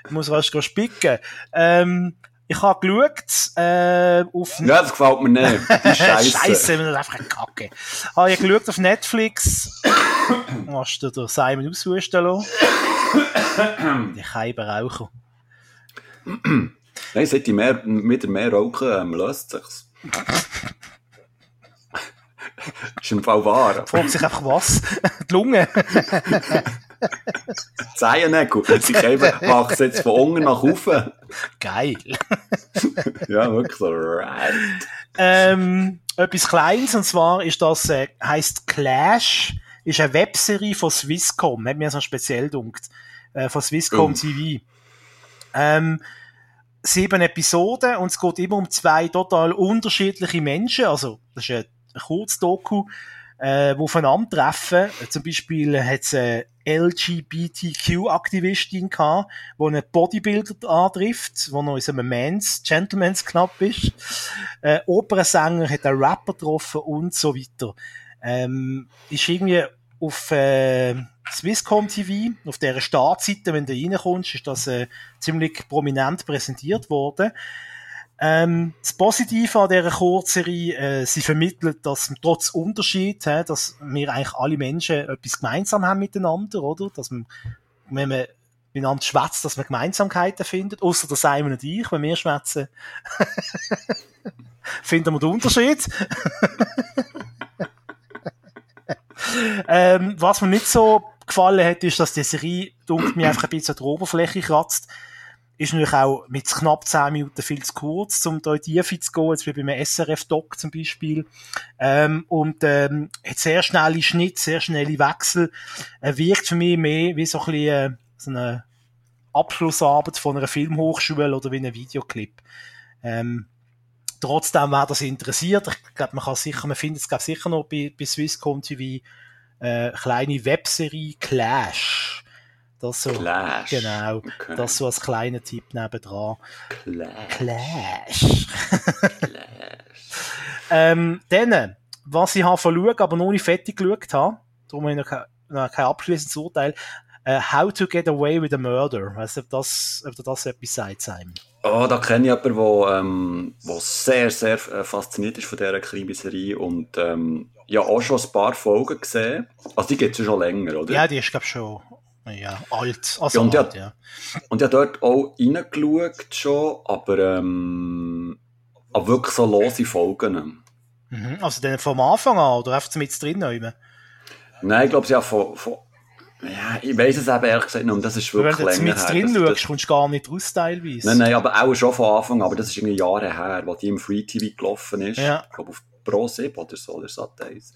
Ich muss rasch spicken. Ähm, ich habe geschaut, äh, auf Ja, das gefällt mir nicht. Scheisse. Scheiße, das ist einfach eine Kacke. Habe ich geschaut auf Netflix. Hast du den Simon aushusten lassen? Die Keiberraucher. Nein, seit ich mehr, wieder mehr rauchen, ähm, löst sich's. ist im Fall wahr. Fragt sich einfach was. Die Lunge. Zehennägel. Sie wachsen jetzt von unten nach oben. Geil. Ja, wirklich so. Right. Ähm, etwas Kleines, und zwar ist das, äh, heisst Clash, ist eine Webserie von Swisscom, hat mir so speziell gedunkt, äh, von Swisscom Oh. TV. Ähm, sieben Episoden und es geht immer um zwei total unterschiedliche Menschen, also das ist ein, Kurzdoku, äh, die aufeinandertreffen. Zum Beispiel hat es eine LGBTQ-Aktivistin gehabt, die einen Bodybuilder antrifft, der noch in einem Mans, Gentleman's Club ist. Äh, Opernsänger hat einen Rapper getroffen und so weiter. Ähm, ist irgendwie auf äh, Swisscom TV, auf der Startseite, wenn du reinkommst, ist das äh, ziemlich prominent präsentiert worden. Ähm, das Positive an dieser Kurzserie, äh, sie vermittelt, dass trotz Unterschied, hä, dass wir eigentlich alle Menschen etwas gemeinsam haben miteinander, oder? Dass man, wenn man miteinander schwätzt, dass man Gemeinsamkeiten findet, außer der Simon und ich, wenn wir schwätzen, finden wir den Unterschied. ähm, was mir nicht so gefallen hat, ist, dass die Serie, dunkt mir einfach ein bisschen an der Oberfläche kratzt. Ist natürlich auch mit knapp 10 Minuten viel zu kurz, um da in die Tiefe zu gehen, jetzt wie beim SRF-Doc zum Beispiel. Ähm, und ähm, hat sehr schnelle Schnitt, sehr schnelle Wechsel. Er wirkt für mich mehr wie so ein bisschen äh, so eine Abschlussarbeit von einer Filmhochschule oder wie ein Videoclip. Ähm, trotzdem, wer das interessiert, ich glaube, man kann sicher, man findet es glaub, sicher noch bei, bei Swisscom TV, äh, kleine Webserie Clash. Das so, Clash. genau, Okay. das so als kleiner Tipp nebendran. Clash. Clash. Clash. ähm, dann, was ich habe verloren, aber noch nicht fertig geschaut habe, darum habe ich noch kein, noch kein abschließendes Urteil, äh, How to get away with a murder. Weißt du, ob das, ob das etwas sagt, Simon? Oh, da kenne ich jemanden, der ähm, wo sehr, sehr äh, fasziniert ist von dieser Krimiserie und ähm, ja auch schon ein paar Folgen gesehen. Also die gibt es schon länger, oder? Ja, die ist, glaube ich, schon ja, alt. Also ja, und, alt, ja. und ich habe dort auch reingeschaut schon, aber, ähm, aber wirklich so lose Folgen. Mhm. Also dann vom Anfang an oder einfach mit drin? Nehmen? Nein, ich glaube, sie haben von, von ja, ich weiß es eben ehrlich gesagt nicht, das ist wirklich Wenn du jetzt mit drin das, schaust, kommst du gar nicht raus teilweise. Nein, nein, aber auch schon von Anfang, aber das ist irgendwie Jahre her, wo die im Free TV gelaufen ist. Ja. Ich glaube auf Pro 7 oder so, oder Sat 1.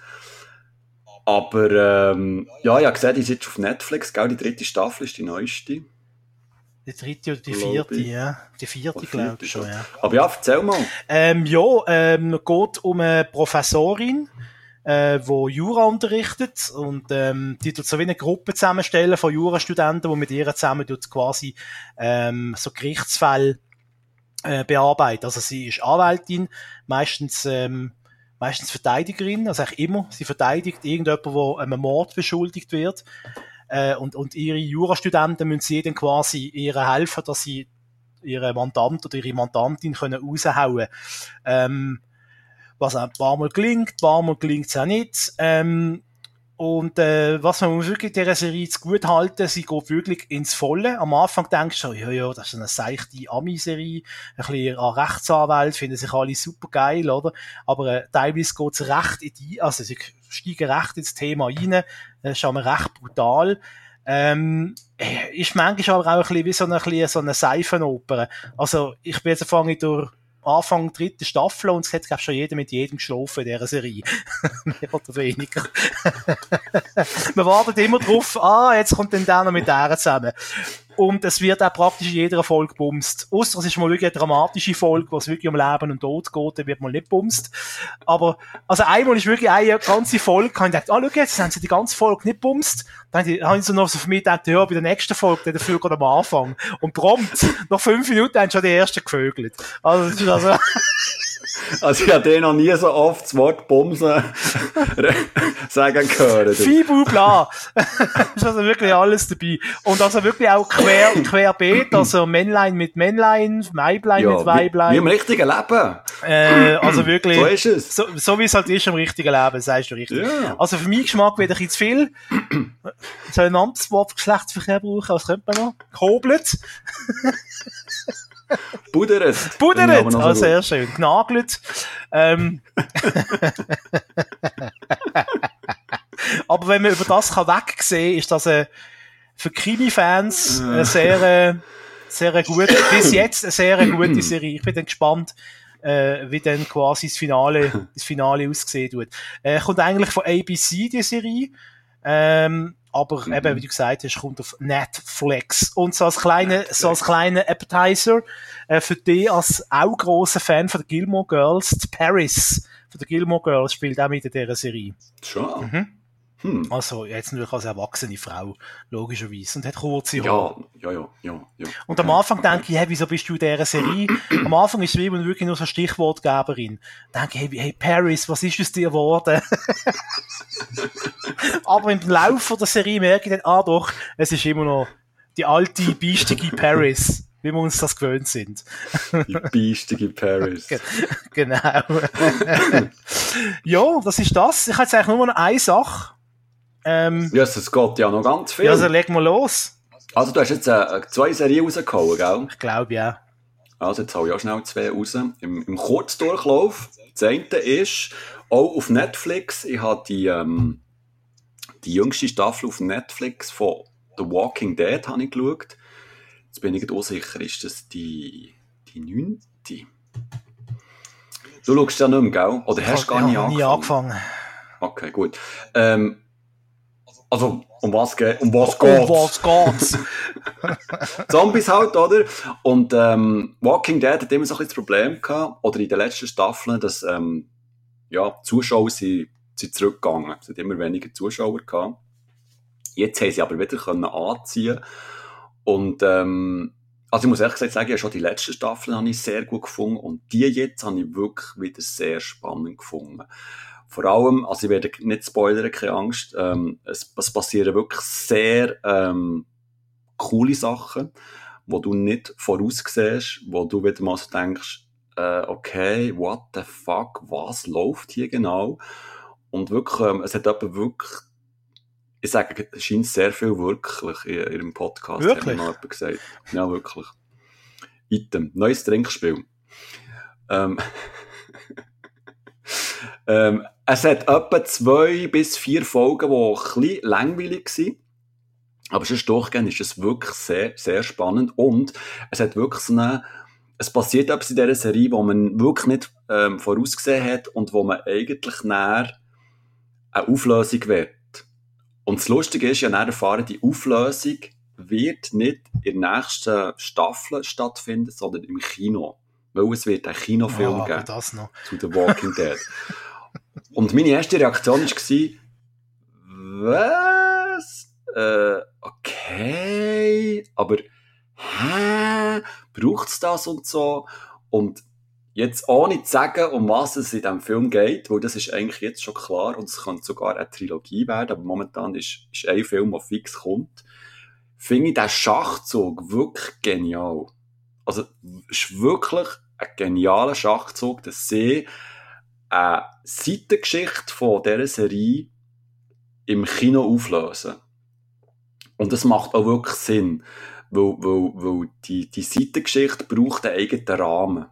Aber ähm, ja, ich habe gesehen, die ist jetzt auf Netflix, gell? die dritte Staffel ist die neueste. Die dritte oder die vierte, ja. Die vierte, glaube ich schon, ja. Aber ja, erzähl mal. Ähm, ja, ähm, geht um eine Professorin, äh, wo Jura unterrichtet und ähm, die tut so wie eine Gruppe zusammenstellen von Jurastudenten, die mit ihr zusammen tut quasi ähm, so Gerichtsfälle äh, bearbeiten. Also sie ist Anwältin, meistens ähm, meistens Verteidigerin, also eigentlich immer. Sie verteidigt irgendjemanden, der einem Mord beschuldigt wird. Äh, und, und ihre Jurastudenten müssen sie dann quasi ihr helfen, dass sie ihre Mandant oder ihre Mandantin können raushauen ähm, was ein paar Mal gelingt, ein paar Mal gelingt es auch nicht. Ähm, und äh, was man muss wirklich dieser Serie zu gut halten, sie geht wirklich ins Volle. Am Anfang denkst du, ja, ja, das ist eine seichte Ami-Serie, ein bisschen an Rechtsanwälte, finden sich alle super geil, oder? Aber äh, teilweise geht es recht in die, also sie steigen recht ins Thema rein, das ist aber recht brutal. Ähm, ist manchmal aber auch ein bisschen wie so eine, so eine Seifenoper. Also, ich bin jetzt fange durch Anfang dritte Staffel und es hat glaube schon jeder mit jedem geschlafen in dieser Serie. Mehr oder weniger. Man wartet immer drauf, ah, jetzt kommt dann der noch mit der zusammen. Und es wird auch praktisch in jeder Folge bumst. Ausser es ist mal wirklich eine dramatische Folge, wo es wirklich um Leben und Tod geht, dann wird mal nicht bumst. Aber, also einmal ist wirklich eine ganze Folge, kann ich gedacht, ah, schau jetzt, haben sie die ganze Folge nicht bumst. Dann habe ich so noch so für mich gedacht, ja, bei der nächsten Folge, dafür gerade am Anfang. Und prompt, nach fünf Minuten haben schon die ersten gevögelt. Also, das ist also, Also ich habe den noch nie so oft das Wort Bumsen sagen gehört. Fibu bla. ist also wirklich alles dabei. Und also wirklich auch quer, querbeet, also Männlein mit Männlein, Weiblein ja, mit Weiblein. Wie, wie im richtigen Leben. Äh, also wirklich. so ist es. So, so wie es halt ist im richtigen Leben, sagst du richtig. Ja. Also für meinen Geschmack wieder ein bisschen zu viel. Soll ein anderes Wort für Geschlechtsverkehr brauchen? Was könnte man noch? Gehobelt. Buderet. Buderet, so ah, sehr schön. Gnagelt. Ähm. Aber wenn man über das kann wegsehen, ist das äh, für Krimi-Fans eine sehr, äh, sehr gute, bis jetzt eine sehr gute Serie. Ich bin dann gespannt, äh, wie dann quasi das Finale, das Finale aussehen wird. Äh, kommt eigentlich von ABC, die Serie. Ähm, aber mhm. eben, wie du gesagt hast, kommt auf Netflix. Und so als kleine, so als kleiner Appetizer, äh, für dich als auch grosser Fan von der Gilmore Girls, Paris von der Gilmore Girls spielt auch mit in dieser Serie. Schon. Mhm. Hm. Also, jetzt natürlich als erwachsene Frau, logischerweise. Und hat kurze Haare. Ja, ja, ja, ja. Und am Anfang denke ich, hey, wieso bist du in dieser Serie? am Anfang ist wie wirklich nur so Stichwortgeberin. Denke ich, hey, hey, Paris, was ist aus dir geworden? Aber im Laufe der Serie merke ich dann, ah doch, es ist immer noch die alte, biestige Paris wie wir uns das gewöhnt sind. Die biestige Paris. genau. ja, das ist das. Ich habe jetzt eigentlich nur noch eine Sache. Ähm, ja, es geht ja noch ganz viel. Ja, also leg mal los. Also du hast jetzt äh, zwei Serien rausgehauen, gell? Ich glaube, ja. Also jetzt hau ich auch schnell zwei raus. Im, im Kurzdurchlauf. Das eine ist auch auf Netflix. Ich habe die, ähm, die jüngste Staffel auf Netflix von The Walking Dead habe ich geschaut. Jetzt bin ich nicht unsicher, ist das die, die neunte? Du schaust ja nicht mehr, gell? Oder hast du gar nicht angefangen? nie angefangen. Okay, gut. Ähm, also, um was, geht um was geht's? Um was geht's? Zombies halt, oder? Und ähm, Walking Dead hat immer so ein bisschen das Problem gehabt, oder in den letzten Staffeln, dass ähm, ja, Zuschauer sind, sind zurückgegangen. Es hat immer weniger Zuschauer gehabt. Jetzt haben sie aber wieder können anziehen und ähm, also ich muss ehrlich gesagt sagen, ja, schon die letzte Staffel habe ich sehr gut gefunden und die jetzt habe ich wirklich wieder sehr spannend gefunden. Vor allem, also ich werde nicht spoilern, keine Angst, ähm, es, es passieren wirklich sehr ähm, coole Sachen, wo du nicht voraussiehst, wo du wieder mal so denkst, äh, okay, what the fuck, was läuft hier genau? Und wirklich, ähm, es hat aber wirklich, ich sage, es scheint sehr viel wirklich in ihrem Podcast. Wirklich? Hat mir mal gesagt. Ja, wirklich. Item. Neues Trinkspiel. Ähm, ähm, es hat etwa zwei bis vier Folgen, die ein bisschen langweilig waren. Aber sonst durchgehend ist es wirklich sehr, sehr spannend. Und es hat wirklich so eine, es passiert etwas in dieser Serie, wo man wirklich nicht ähm, vorausgesehen hat und wo man eigentlich näher eine Auflösung wird. Und das Lustige ist ja, näher erfahren, die Auflösung wird nicht in der nächsten Staffel stattfinden, sondern im Kino. Weil es wird einen Kinofilm Ah, geben das noch. zu The Walking Dead. Und meine erste Reaktion war, was? Äh, okay, aber hä? Braucht's das und so? Und jetzt ohne zu sagen, um was es in diesem Film geht, weil das ist eigentlich jetzt schon klar und es könnte sogar eine Trilogie werden, aber momentan ist, ist ein Film, der fix kommt, finde ich den Schachzug wirklich genial. Also, es ist wirklich ein genialer Schachzug, dass sie eine Seitengeschichte von dieser Serie im Kino auflösen. Und das macht auch wirklich Sinn, weil, weil, weil die, die Seitengeschichte braucht einen eigenen Rahmen.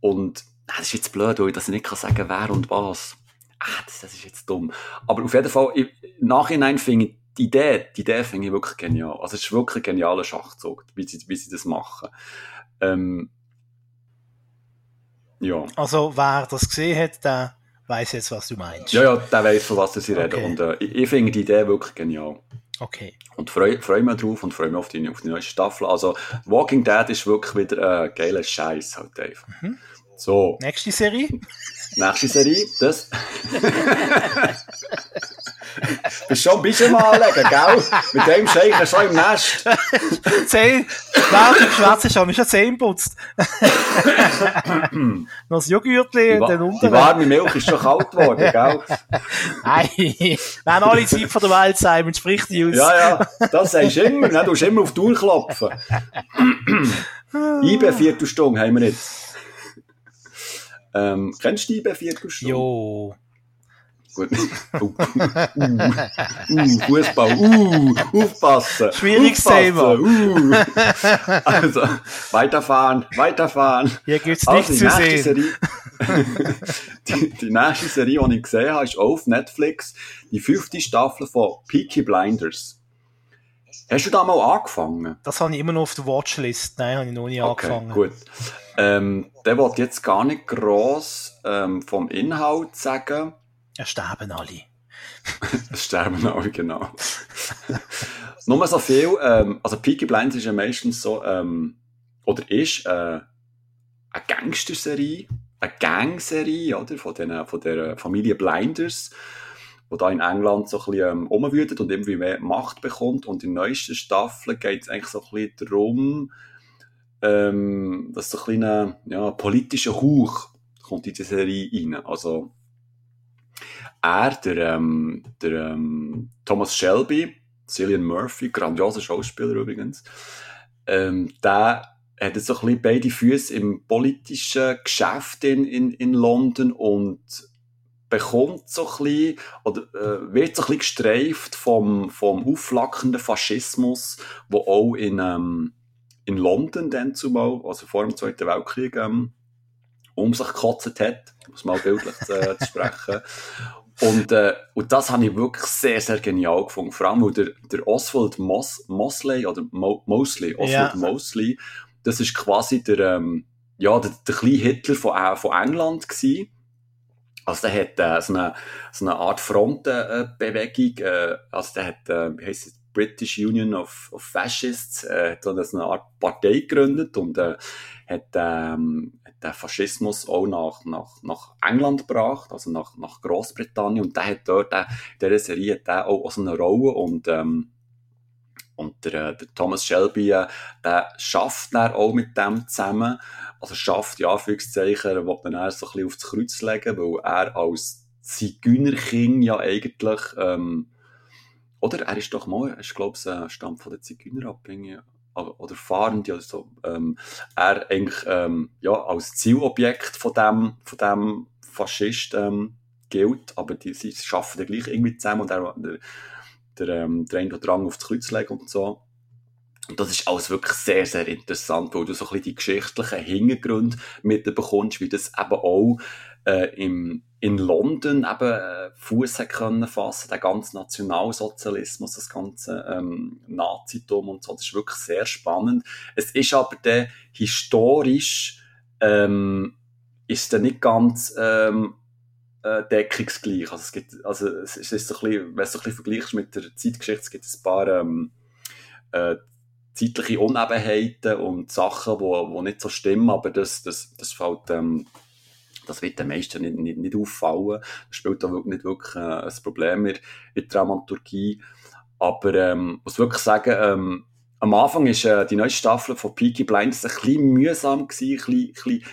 Und das ist jetzt blöd, weil ich das nicht kann wer und was. Ah, das, das ist jetzt dumm. Aber auf jeden Fall, im Nachhinein finde ich die Idee, die Idee finde ich wirklich genial. Also es ist wirklich ein genialer Schachzug, wie sie, wie sie das machen. Ähm, ja. Also, wer das gesehen hat, der weiß jetzt, was du meinst. Ja, ja, der weiss, von was sie reden. Okay. Und äh, ich, ich finde die Idee wirklich genial. Okay. Und freue freu mich drauf und freue mich auf die, auf die neue Staffel. Also, Walking Dead ist wirklich wieder ein geiler Scheiß halt einfach. Mhm. So, Nächste Serie? nächste Serie, das. Bist schon ein bisschen mal anlegen, gell? Mit dem Scheichen schon im Nest. Zehn, während du geschwätzt hast, habe ich schon Zähne geputzt. Noch das Joghurtli Die, und dann die unten. warme Milch ist schon kalt geworden, gell? Nein, wir haben alle Zeit von der Welt, Simon, sprich die aus. Ja, ja, das sagst du immer. Ne? Du musst immer auf die Tour klopfen. IB Viertelstunde haben wir jetzt. Ähm, kennst du die IB Viertelstunde? Jo. Gut. Uh, uh, uh, Fußball. Uh, aufpassen. Schwieriges aufpassen, Uh. Also, weiterfahren, weiterfahren. Hier gibt's Also, nichts zu sehen. Serie, die, die nächste Serie, die ich gesehen habe, ist auf Netflix. Die fünfte Staffel von Peaky Blinders. Hast du da mal angefangen? Das habe ich immer noch auf der Watchlist. Nein, habe ich noch nie Okay, angefangen. gut. Ähm, der wird jetzt gar nicht gross ähm, vom Inhalt sagen. Ja, sterben alle. Es sterben alle, genau. Nur so viel, ähm, also Peaky Blinders ist ja meistens so, ähm, oder ist äh, eine Gangsterserie, eine Gangserie, oder? Von, den, von der Familie Blinders, wo da in England so ein bisschen ähm, umwütet und irgendwie mehr Macht bekommt. Und in der neuesten Staffel geht es eigentlich so ein bisschen darum, ähm, dass so ein kleiner ja, politischer Hauch kommt in die Serie rein. Also er, der, ähm, der ähm, Thomas Shelby, Cillian Murphy, grandioser Schauspieler übrigens, ähm, der hat jetzt so ein bisschen beide Füße im politischen Geschäft in, in, in London und bekommt so ein bisschen, oder äh, wird so ein bisschen gestreift vom, vom aufflackernden Faschismus, wo auch in, ähm, in London dann zumal, also vor dem Zweiten Weltkrieg, ähm, um sich gekotzt hat, um es mal bildlich zu, äh, zu sprechen. Und, äh, und das habe ich wirklich sehr, sehr genial gefunden. Vor allem, weil der, der Oswald Mos Mosley, oder Mo Mosley, Oswald Ja. Mosley, das ist quasi der, ähm, ja, der, der kleine Hitler von, äh, von England gewesen. Also der hat äh, so, eine, so eine Art Frontenbewegung, äh, also der hat, äh, wie heisst es, British Union of, of Fascists, äh, hat so eine Art Partei gegründet und äh, hat, ähm, hat den Faschismus auch nach, nach, nach England gebracht, also nach, nach Großbritannien. Und der hat dort, äh, in dieser Serie hat der auch, auch so eine Rolle und ähm, und der, äh, der Thomas Shelby, äh, der schafft dann auch mit dem zusammen. Also schafft, ja, Anführungszeichen, er will dann eher so ein bisschen aufs Kreuz legen, weil er als Zigeunerking ja eigentlich, ähm, oder? Er ist doch mal, ich glaube, ein Stamm von den Zigeuner oder Fahrende oder so, ähm, er eigentlich ähm, ja, als Zielobjekt von dem, von dem Faschist ähm, gilt, aber die, sie arbeiten dann gleich irgendwie zusammen und er, der, der, ähm, der oder Drang aufs Kreuz legen und so. Und das ist alles wirklich sehr, sehr interessant, weil du so ein bisschen die geschichtlichen Hintergründe mitbekommst, wie das eben auch äh, im, in London eben äh, Fuß können fassen, der ganze Nationalsozialismus, das ganze ähm, Nazitum und so, das ist wirklich sehr spannend. Es ist aber dann historisch ähm, ist dann nicht ganz ähm, äh, deckungsgleich. Also es gibt, also es ist so ein bisschen, wenn du es ein bisschen vergleichst mit der Zeitgeschichte, es gibt ein paar ähm, äh, zeitliche Unebenheiten und Sachen, wo, wo nicht so stimmen, aber das, das, das fällt, ähm, das wird den meisten nicht, nicht, nicht auffallen. Das spielt da nicht wirklich äh, ein Problem in, der Dramaturgie. Aber ähm, muss wirklich sagen, ähm, am Anfang ist äh, die neue Staffel von Peaky Blinders ein bisschen mühsam gewesen, ein bisschen, ein bisschen,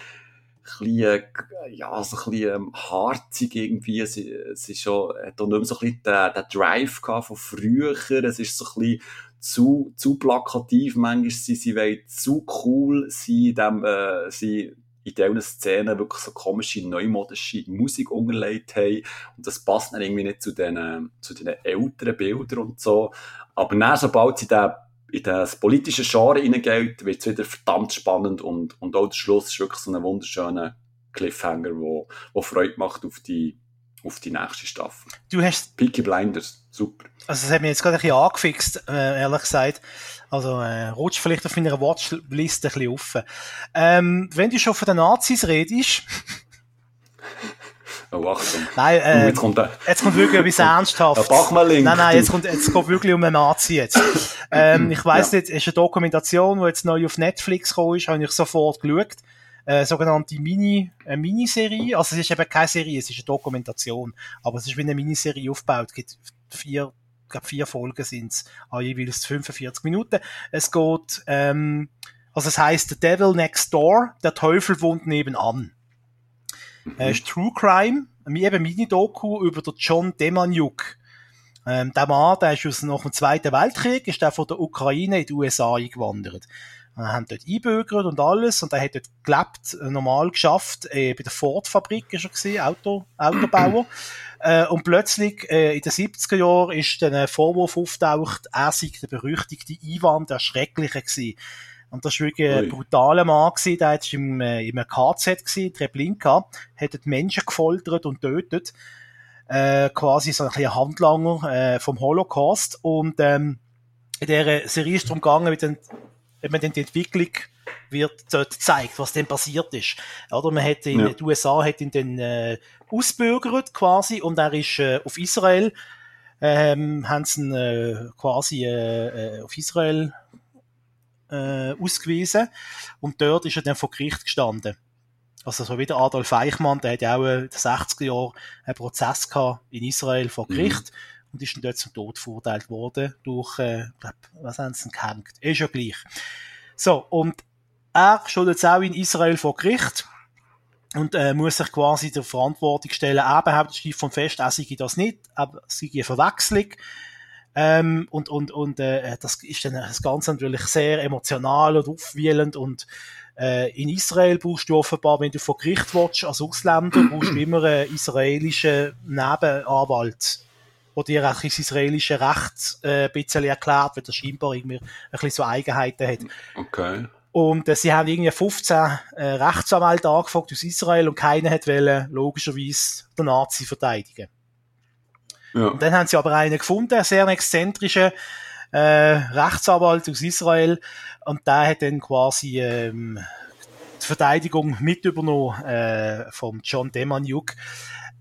bisschen ja, so ein bisschen ähm, harzig irgendwie. Es, es ist schon, hat auch nicht mehr so ein bisschen den, den Drive gehabt von früher. Es ist so ein bisschen zu, zu plakativ manchmal. Sie, sie wollen zu cool sein, dem, äh, sie in diesen Szenen wirklich so komische, neumodische Musik unterlegt haben. Und das passt dann irgendwie nicht zu den, zu den älteren Bildern und so. Aber dann, sobald sie da in das politische Genre hineingeht, wird es wieder verdammt spannend und, und auch der Schluss ist wirklich so ein wunderschöner Cliffhanger, wo, wo Freude macht auf die, auf die nächste Staffel. Du hast... Peaky Blinders, super. Also das hat mich jetzt gerade ein bisschen angefixt, äh, ehrlich gesagt. Also äh, rutscht vielleicht auf meiner Watchliste ein bisschen auf. Ähm, wenn du schon von den Nazis redest... Oh, Achtung. Nein, äh, jetzt, kommt, jetzt kommt wirklich etwas Ernsthaftes. Nein, nein, jetzt kommt, jetzt kommt wirklich um einen Nazi jetzt. ähm, ich weiss ja. nicht, es ist eine Dokumentation, die jetzt neu auf Netflix gekommen ist, habe ich sofort geschaut. Äh, sogenannte Mini, äh, Miniserie. Also es ist eben keine Serie, es ist eine Dokumentation. Aber es ist wie eine Miniserie aufgebaut. Es gibt vier, ich glaube vier Folgen sind's, an jeweils 45 Minuten. Es geht, ähm, also es heißt The Devil Next Door, der Teufel wohnt nebenan. Äh, ist True Crime, eben Mini-Doku über den John Demaniuk. Ähm, der Mann, der ist aus, nach dem Zweiten Weltkrieg, ist der von der Ukraine in die USA eingewandert. Wir haben dort einbürgert und alles und er hat dort gelebt, äh, normal geschafft, äh, bei der Ford-Fabrik ist er gewesen, Auto, Autobauer. äh, und plötzlich, äh, in den 70er Jahren ist dann ein Vorwurf auftaucht, er sei der berüchtigte Ivan, der Schreckliche gewesen. Und das war wirklich ein brutaler Mann gewesen, der war im, äh, im KZ gewesen, Treblinka, hat dort Menschen gefoltert und tötet. Äh, quasi so ein kleiner Handlanger äh, vom Holocaust. Und ähm, in dieser Serie ist es darum gegangen, wie dann, eben dann die Entwicklung wird dort gezeigt, was denn passiert ist. Oder man hat in ja. den USA hat ihn dann äh, ausbürgert quasi und er ist äh, auf Israel ähm, haben sie ihn, äh, quasi äh, äh auf Israel äh, ausgewiesen und dort ist er dann vor Gericht gestanden. Also so wie der Adolf Eichmann, der hat ja auch in den 60er Jahren einen Prozess gehabt in Israel vor mhm. Gericht mhm. und ist dann dort zum Tod verurteilt worden durch, äh, glaub, was haben sie denn gehängt? Ist ja gleich. So, und er steht jetzt auch in Israel vor Gericht und äh, muss sich quasi der Verantwortung stellen. Er behauptet von fest, er sei das nicht, aber es sei eine Verwechslung. Ähm, und und, und äh, das ist dann das Ganze natürlich sehr emotional und aufwühlend und äh, in Israel brauchst du offenbar, wenn du vor Gericht willst, als Ausländer, brauchst du immer einen israelischen Nebenanwalt, der dir auch das israelische Recht äh, ein bisschen erklärt, weil das scheinbar irgendwie ein bisschen so Eigenheiten hat. Okay. Und äh, sie haben irgendwie 15 äh, Rechtsanwälte angefragt aus Israel und keiner hat wollen, logischerweise den Nazi verteidigen. Ja. Und dann haben sie aber einen gefunden, einen sehr exzentrischen äh, Rechtsanwalt aus Israel. Und der hat dann quasi ähm, die Verteidigung mit übernommen äh, vom John Demaniuk.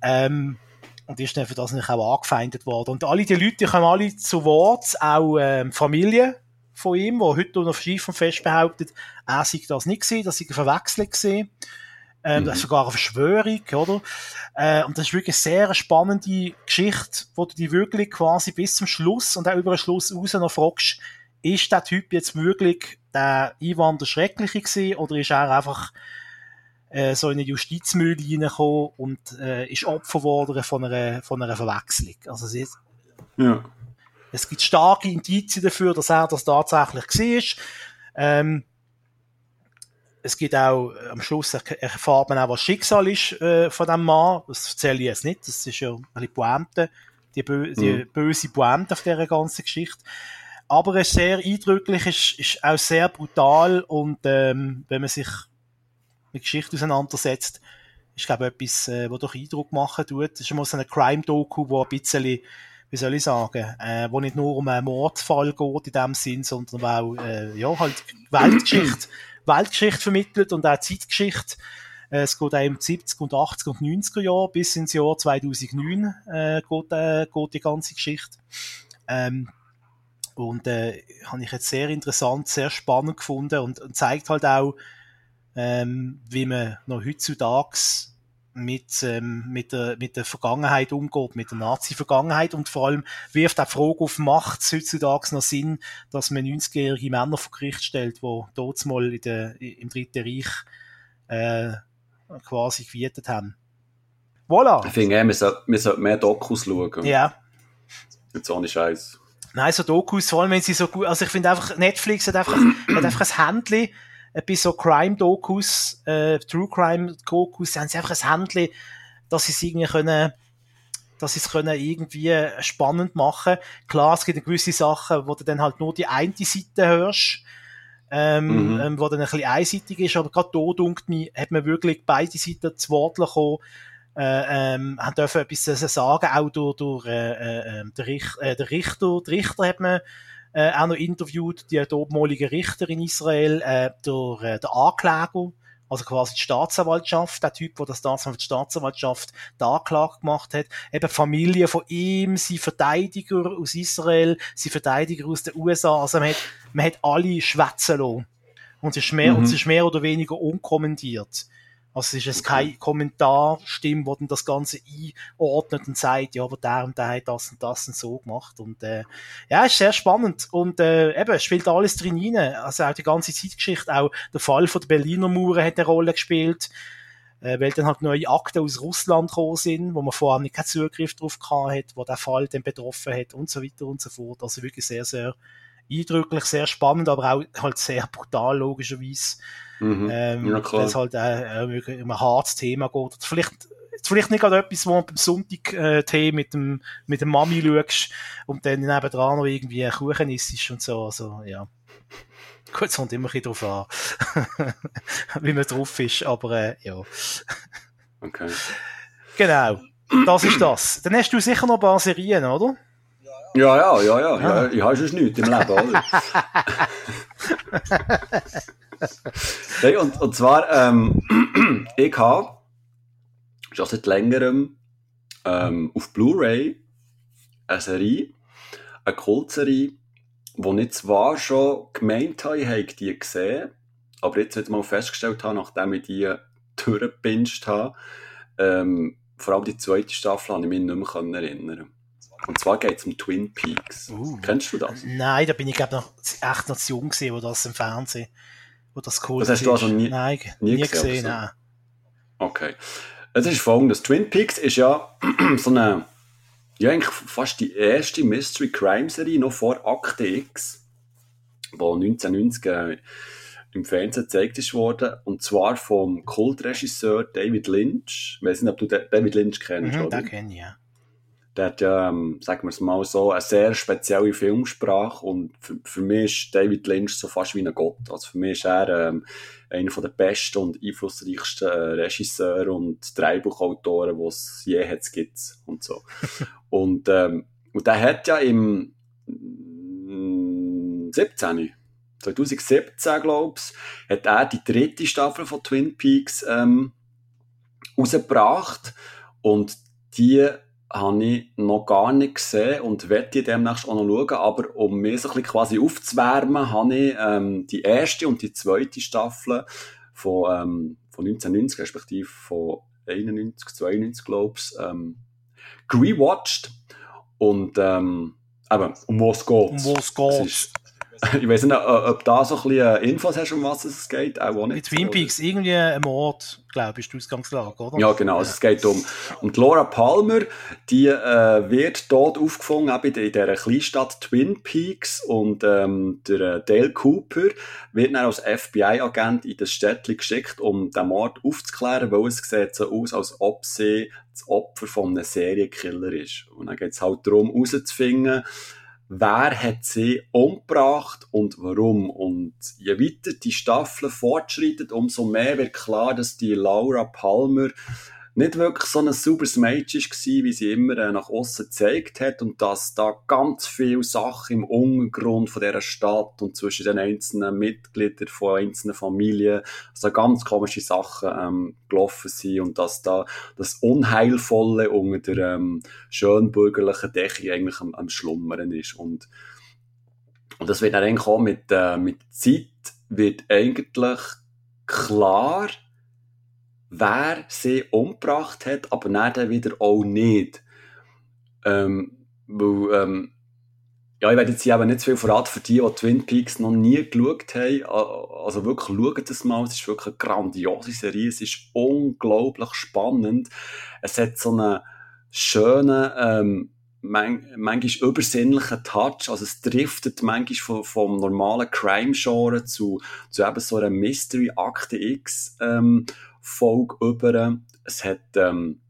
Ähm, und ist dann für das nicht auch angefeindet worden. Und alle die Leute die kommen alle zu Wort, auch ähm, Familie von ihm, die heute noch schief und fest behauptet, er sei das nicht gesehen, das sei eine Verwechslung gesehen. Ähm, mhm. Das ist sogar eine Verschwörung, oder? Äh, und das ist wirklich eine sehr spannende Geschichte, wo du die wirklich quasi bis zum Schluss und auch über den Schluss raus noch fragst, ist der Typ jetzt wirklich der Ivan der Schreckliche gewesen, oder ist er einfach äh, so in eine Justizmühle reingekommen und äh, ist Opfer geworden von einer, von einer Verwechslung? Also es, ist, ja. es gibt starke Indizien dafür, dass er das tatsächlich war. Ähm, es gibt auch, am Schluss erfahrt man auch, was Schicksal ist äh, von dem Mann. Das erzähle ich jetzt nicht, das ist ja ein bisschen Pointe, die, bö die mhm. böse Pointe auf dieser ganzen Geschichte. Aber es ist sehr eindrücklich, ist, ist auch sehr brutal und ähm, wenn man sich mit Geschichte auseinandersetzt, ist glaube ich etwas, äh, was doch Eindruck machen tut. Das ist immer so eine Crime-Doku, wo ein bisschen, wie soll ich sagen, äh, wo nicht nur um einen Mordfall geht in dem Sinn, sondern auch, äh, ja, halt Weltgeschichte, Weltgeschichte vermittelt und auch Zeitgeschichte. Äh, es geht auch im 70 und 80 und 90er Jahr bis ins Jahr 2009 äh, geht, äh, geht die ganze Geschichte. Ähm, und äh, habe ich jetzt sehr interessant, sehr spannend gefunden und, und zeigt halt auch, ähm, wie man noch heutzutage mit, ähm, mit, der, mit der Vergangenheit umgeht, mit der Nazi-Vergangenheit und vor allem wirft auch die Frage auf, macht es heutzutage noch Sinn, dass man 90-jährige Männer vor Gericht stellt, die dort mal in der, im Dritten Reich äh, quasi gewietet haben. Voilà! Ich finde, wir sollten sollt mehr Dokus schauen. Ja. Jetzt ohne Scheiß. Nein, so Dokus, vor allem wenn sie so gut, also ich finde einfach, Netflix hat einfach, hat einfach ein Händchen, bei so Crime-Dokus, äh, True Crime-Dokus, haben sie einfach ein Händchen, dass sie es irgendwie können, dass sie es können irgendwie spannend machen. Klar, es gibt gewisse Sachen, wo du dann halt nur die eine Seite hörst, ähm, mhm. ähm, wo dann ein bisschen einseitig ist, aber gerade da, dunkt mir, hat man wirklich beide Seiten zu Wort bekommen, äh, ähm, haben dürfen etwas sagen, auch durch, durch äh, äh, ähm, der, Richt, äh, der Richter, der Richter hat man äh, auch noch interviewt, die dortmalige Richter in Israel, äh, der, äh, der Ankläger, also quasi die Staatsanwaltschaft, der Typ, der das damals für die Staatsanwaltschaft die Anklage gemacht hat, eben Familie von ihm, sie Verteidiger aus Israel, sie Verteidiger aus den USA, also man hat, man hat alle schwätzen lassen. Und es ist mehr, mhm. und es ist mehr oder weniger unkommentiert. Also es ist jetzt keine Kommentarstimme, wo dann das Ganze einordnet und sagt, ja, aber der und der hat das und das und so gemacht. Und äh, ja, ist sehr spannend. Und äh, eben, es spielt alles drin rein. Also auch die ganze Zeitgeschichte, auch der Fall von der Berliner Mauer hat eine Rolle gespielt. Äh, weil dann halt neue Akten aus Russland gekommen sind, wo man vorher nicht keinen Zugriff drauf gehabt hat, wo der Fall dann betroffen hat und so weiter und so fort. Also wirklich sehr, sehr eindrücklich, sehr spannend, aber auch halt sehr brutal, logischerweise. Mhm. Ähm, ja, klar. Das halt äh, um ein hartes Thema geht. Vielleicht, vielleicht nicht gerade etwas, wo du beim Sonntag äh, Tee mit dem, mit dem Mami schaust und dann nebendran noch irgendwie Kuchen isst und so. Also, ja. Gut, es kommt immer ein bisschen drauf an, wie man drauf ist, aber äh, ja. Okay. Genau. Das ist das. Dann hast du sicher noch ein paar Serien, oder? Ja, ja, ja, ja. ja. Ich habe schon nichts im Leben, oder? hey, und, und zwar, ähm, ich habe schon seit längerem ähm, auf Blu-ray eine Serie, eine Kultserie, die ich zwar schon gemeint habe, ich habe die gesehen, aber jetzt heute mal festgestellt habe, nachdem ich die durchgepinscht habe, ähm, vor allem die zweite Staffel, habe ich mich nicht mehr erinnern und zwar geht es um Twin Peaks. Uh. Kennst du das? Nein, da bin ich glaube noch echt noch zu jung gesehen, wo das im Fernsehen, wo das cool Das hast du also nie, nein, nie, nie gesehen, nein. Okay. Es ist folgendes. Twin Peaks ist ja so eine, ja eigentlich fast die erste Mystery Crime Serie noch vor Akte X, die 1990 äh, im Fernsehen gezeigt wurde. Und zwar vom Kultregisseur David Lynch. Ich weiß nicht, ob du David Lynch kennst, mhm, oder? Den kenne ich, ja der hat ja, ähm, sagen wir es mal so, eine sehr spezielle Filmsprache und für, für mich ist David Lynch so fast wie ein Gott. Also für mich ist er ähm, einer der besten und einflussreichsten äh, Regisseure und Drehbuchautoren, die es je hat, gibt und so. und, ähm, und der hat ja im 17. 2017, glaube ich, hat er die dritte Staffel von Twin Peaks ähm, rausgebracht und die habe ich noch gar nicht gesehen und werde demnächst auch noch schauen. Aber um mich so ein bisschen quasi aufzuwärmen, habe ich ähm, die erste und die zweite Staffel von, ähm, von 1990, respektive von 91, 92, glaube ich, ähm, rewatcht. Und ähm, eben, um was geht Um was geht ich weiß nicht, ob da so ein bisschen Infos hast, um was es geht, auch nicht. Mit Twin Peaks, irgendwie ein Mord, glaube ich, ist die Ausgangslage, oder? Ja, genau, also es geht um, um Laura Palmer, die äh, wird dort aufgefangen, eben in dieser Kleinstadt Twin Peaks und ähm, der äh, Dale Cooper wird dann als FBI-Agent in das Städtchen geschickt, um den Mord aufzuklären, weil es sieht so aus, als ob sie das Opfer von einem Serienkiller ist. Und dann geht es halt darum, herauszufinden, wer hat sie umgebracht und warum. Und je weiter die Staffel fortschreitet, umso mehr wird klar, dass die Laura Palmer nicht wirklich so ein sauberes Mädchen war, wie sie immer äh, nach außen gezeigt hat und dass da ganz viele Sachen im Untergrund von dieser Stadt und zwischen den einzelnen Mitgliedern von einzelnen Familien, also ganz komische Sachen ähm, gelaufen sind und dass da das Unheilvolle unter der ähm, schönbürgerlichen Decke eigentlich am, am Schlummern ist. Und und das wird dann eigentlich auch mit, äh, mit Zeit wird eigentlich klar, wer sie umgebracht hat, aber dann wieder auch nicht. Ähm, weil, ähm, ja, ich werde jetzt hier aber nicht zu viel verraten für die, die Twin Peaks noch nie geschaut haben. Also wirklich, schaut das mal. Es ist wirklich eine grandiose Serie. Es ist unglaublich spannend. Es hat so einen schönen, ähm, manchmal übersinnlichen Touch. Also es driftet manchmal vom, vom normalen Crime-Genre zu, zu eben so einer Mystery-Akte X, ähm, Folge über. Es hat ähm,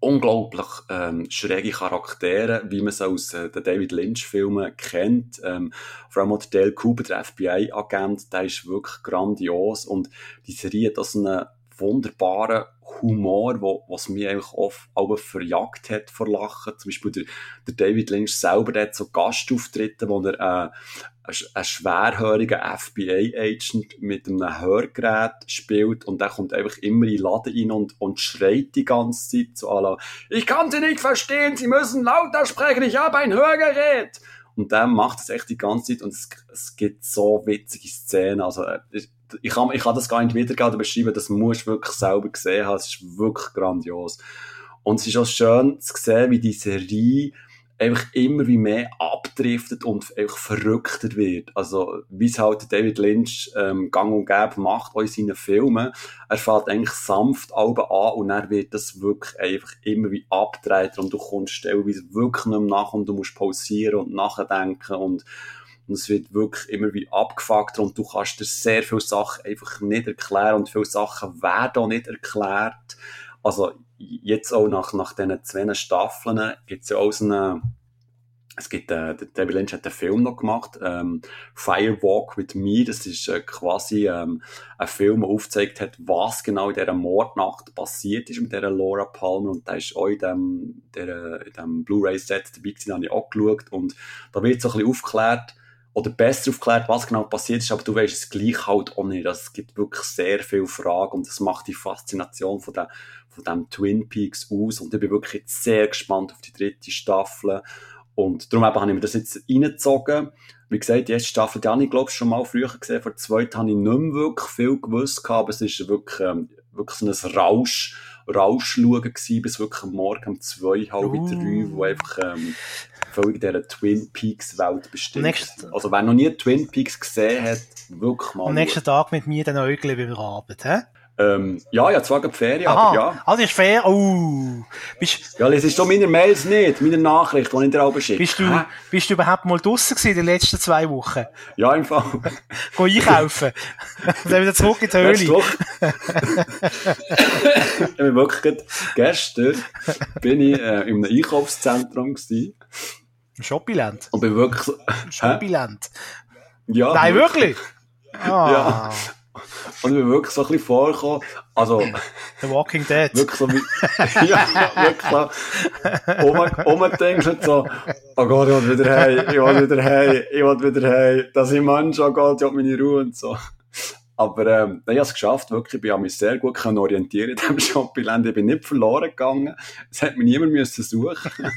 unglaublich ähm, schräge Charaktere, wie man es aus äh, den David Lynch-Filmen kennt. Ähm, vor allem auch der Dale Cooper, der FBI-Agent, der ist wirklich grandios und die Serie hat das einen wunderbaren Humor, wo, was mich eigentlich oft auch verjagt hat vor Lachen. Zum Beispiel der, der David Lynch selber, der hat so Gastauftritte, wo er äh, ein schwerhöriger FBI-Agent mit einem Hörgerät spielt und der kommt einfach immer in den Laden rein und, und schreit die ganze Zeit à la, ich kann Sie nicht verstehen, Sie müssen lauter sprechen, ich habe ein Hörgerät. Und der macht das echt die ganze Zeit und es, es gibt so witzige Szenen, also äh, ich kann, ich kann das gar nicht wiedergeben oder beschreiben, das musst du wirklich selber gesehen haben, es ist wirklich grandios. Und es ist auch schön zu sehen, wie die Serie einfach immer wie mehr abdriftet und einfach verrückter wird. Also, wie es halt David Lynch ähm, gang und gäbe macht auch in seinen Filmen. Er fällt eigentlich sanft Alben an und dann wird das wirklich einfach immer wie abgedreht und du kommst stellenweise wirklich nicht mehr nach und du musst pausieren und nachdenken und und es wird wirklich immer wie abgefuckt. Und du kannst dir sehr viele Sachen einfach nicht erklären und viele Sachen werden auch nicht erklärt. Also jetzt auch nach, nach diesen zwei Staffeln gibt es ja auch so eine, es gibt, äh, David Lynch hat einen Film noch gemacht, ähm, Firewalk with Me, das ist äh, quasi ähm, ein Film, der aufgezeigt hat, was genau in dieser Mordnacht passiert ist mit dieser Laura Palmer. Und da ist auch in dem, in dem Blu-ray-Set dabei gewesen, habe ich auch geschaut. Und da wird so ein bisschen aufgeklärt, oder besser aufklärt, was genau passiert ist, aber du weißt es gleich halt auch nicht. Also es gibt wirklich sehr viele Fragen und das macht die Faszination von, der, von dem Twin Peaks aus und ich bin wirklich jetzt sehr gespannt auf die dritte Staffel und darum habe ich mir das jetzt reingezogen. Wie gesagt, die erste Staffel, die habe ich glaube ich schon mal früher gesehen, vor der zweiten habe ich nicht mehr wirklich viel gewusst, aber es ist wirklich, ähm, wirklich so ein Rausch, Rauschschauen gewesen, bis wirklich am Morgen um zwei, halb uh. drei, wo einfach ähm, völlig dieser Twin Peaks Welt bestimmt. Nächst, also wer noch nie Twin Peaks gesehen hat, wirklich mal. Am nächsten Tag mit mir den Äugeln beim Abend, hä? Ähm, ja, ja, zwar Ferien, Aha, aber ja. Also ist fair. Oh. Bist, ja, es ist doch meine Mails nicht, meine Nachricht, die ich dir auch schicke. Bist du, bist du überhaupt mal draussen gewesen in den letzten zwei Wochen? Ja, im Fall. Geh einkaufen. Dann wieder zurück in die Höhle. Ich bin wirklich gestern bin ich äh, in einem Einkaufszentrum gewesen. Shoppyland. Und bin wirklich Shoppyland. Ja. Nein, wirklich? Ah. Ja. Und ich bin wirklich so ein bisschen vorgekommen, also... The Walking Dead. Wirklich so wie... ja, wirklich so... Um, umdenkst so, oh Gott, ich will wieder heim, ich will wieder heim, ich will wieder heim, dass ich Mensch, oh Gott, ich habe meine Ruhe und so. Aber ähm, ich habe es geschafft, wirklich. Ich habe mich sehr gut können orientieren in diesem Shoppingland. Ich bin nicht verloren gegangen. Es hat mich niemand müssen suchen.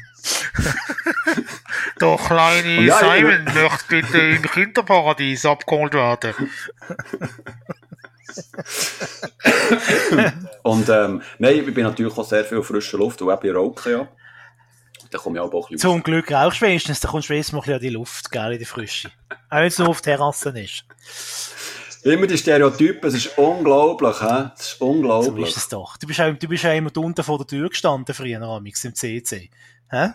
Der kleine ja, Simon ich... möchte bitte im Kinderparadies abgeholt werden. und ähm, nein, ich bin natürlich auch sehr viel frischer Luft und auch bei Rauchen, ja. Da komme ich auch ein bisschen Zum Glück rauchst du wenigstens, da kommst du wenigstens mal ein bisschen an die Luft, gell, in die Frische. Auch wenn es nur auf Terrassen ist. Immer die Stereotypen, es ist unglaublich, hä? Es ist unglaublich. So ist es doch. Du bist ja, du bist ja immer unten vor der Tür gestanden früher, Amix, im CC. Hä?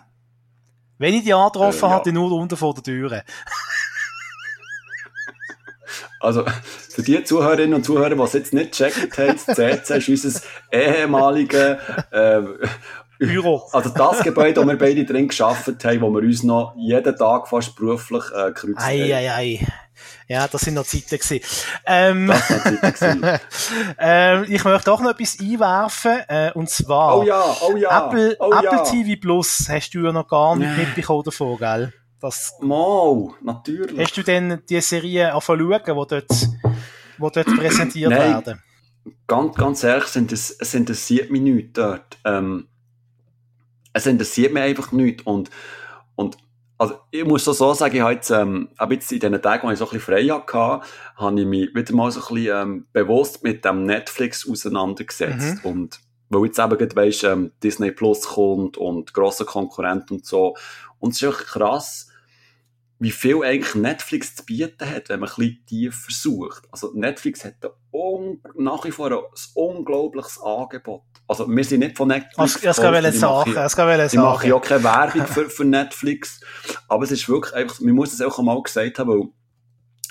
Wenn ich dich angetroffen äh, ja. hatte, nur unten vor der Tür. Also, für die Zuhörerinnen und Zuhörer, die es jetzt nicht gecheckt haben, das CC ist unser ehemaliges, äh, Büro. Also das Gebäude, wo wir beide drin geschafft haben, wo wir uns noch jeden Tag fast beruflich äh, gekreuzt ei. Ei, ei. Ja, das sind noch Zeiten gewesen. Ähm, Zeiten ähm, ich möchte auch noch etwas einwerfen, äh, und zwar oh ja, oh ja, Apple, oh Apple ja. TV Plus hast du ja noch gar nicht mitbekommen davon, gell? Das, Mal, natürlich. Hast du denn die Serie schauen, die dort, wo dort präsentiert Nein, werden? Ganz, ganz ehrlich, sind es, es interessiert mich nicht dort. Ähm, es interessiert mich einfach nicht. Und also ich muss so, so sagen, ich habe jetzt, ähm, ab jetzt in diesen Tagen, wo ich so ein bisschen frei hatte, habe ich mich wieder mal so ein bisschen ähm, bewusst mit dem Netflix auseinandergesetzt. Mhm. Und weil jetzt eben gerade weisst, ähm, Disney Plus kommt und grosse Konkurrent und so. Und es ist echt krass, wie viel eigentlich Netflix zu bieten hat, wenn man ein bisschen tief versucht. Also Netflix hat nach wie vor ein unglaubliches Angebot. Also wir sind nicht von Netflix. Das kann ich sagen. Das kann ich mache ja auch keine Werbung für, für Netflix. Aber es ist wirklich einfach, man muss es auch mal gesagt haben, weil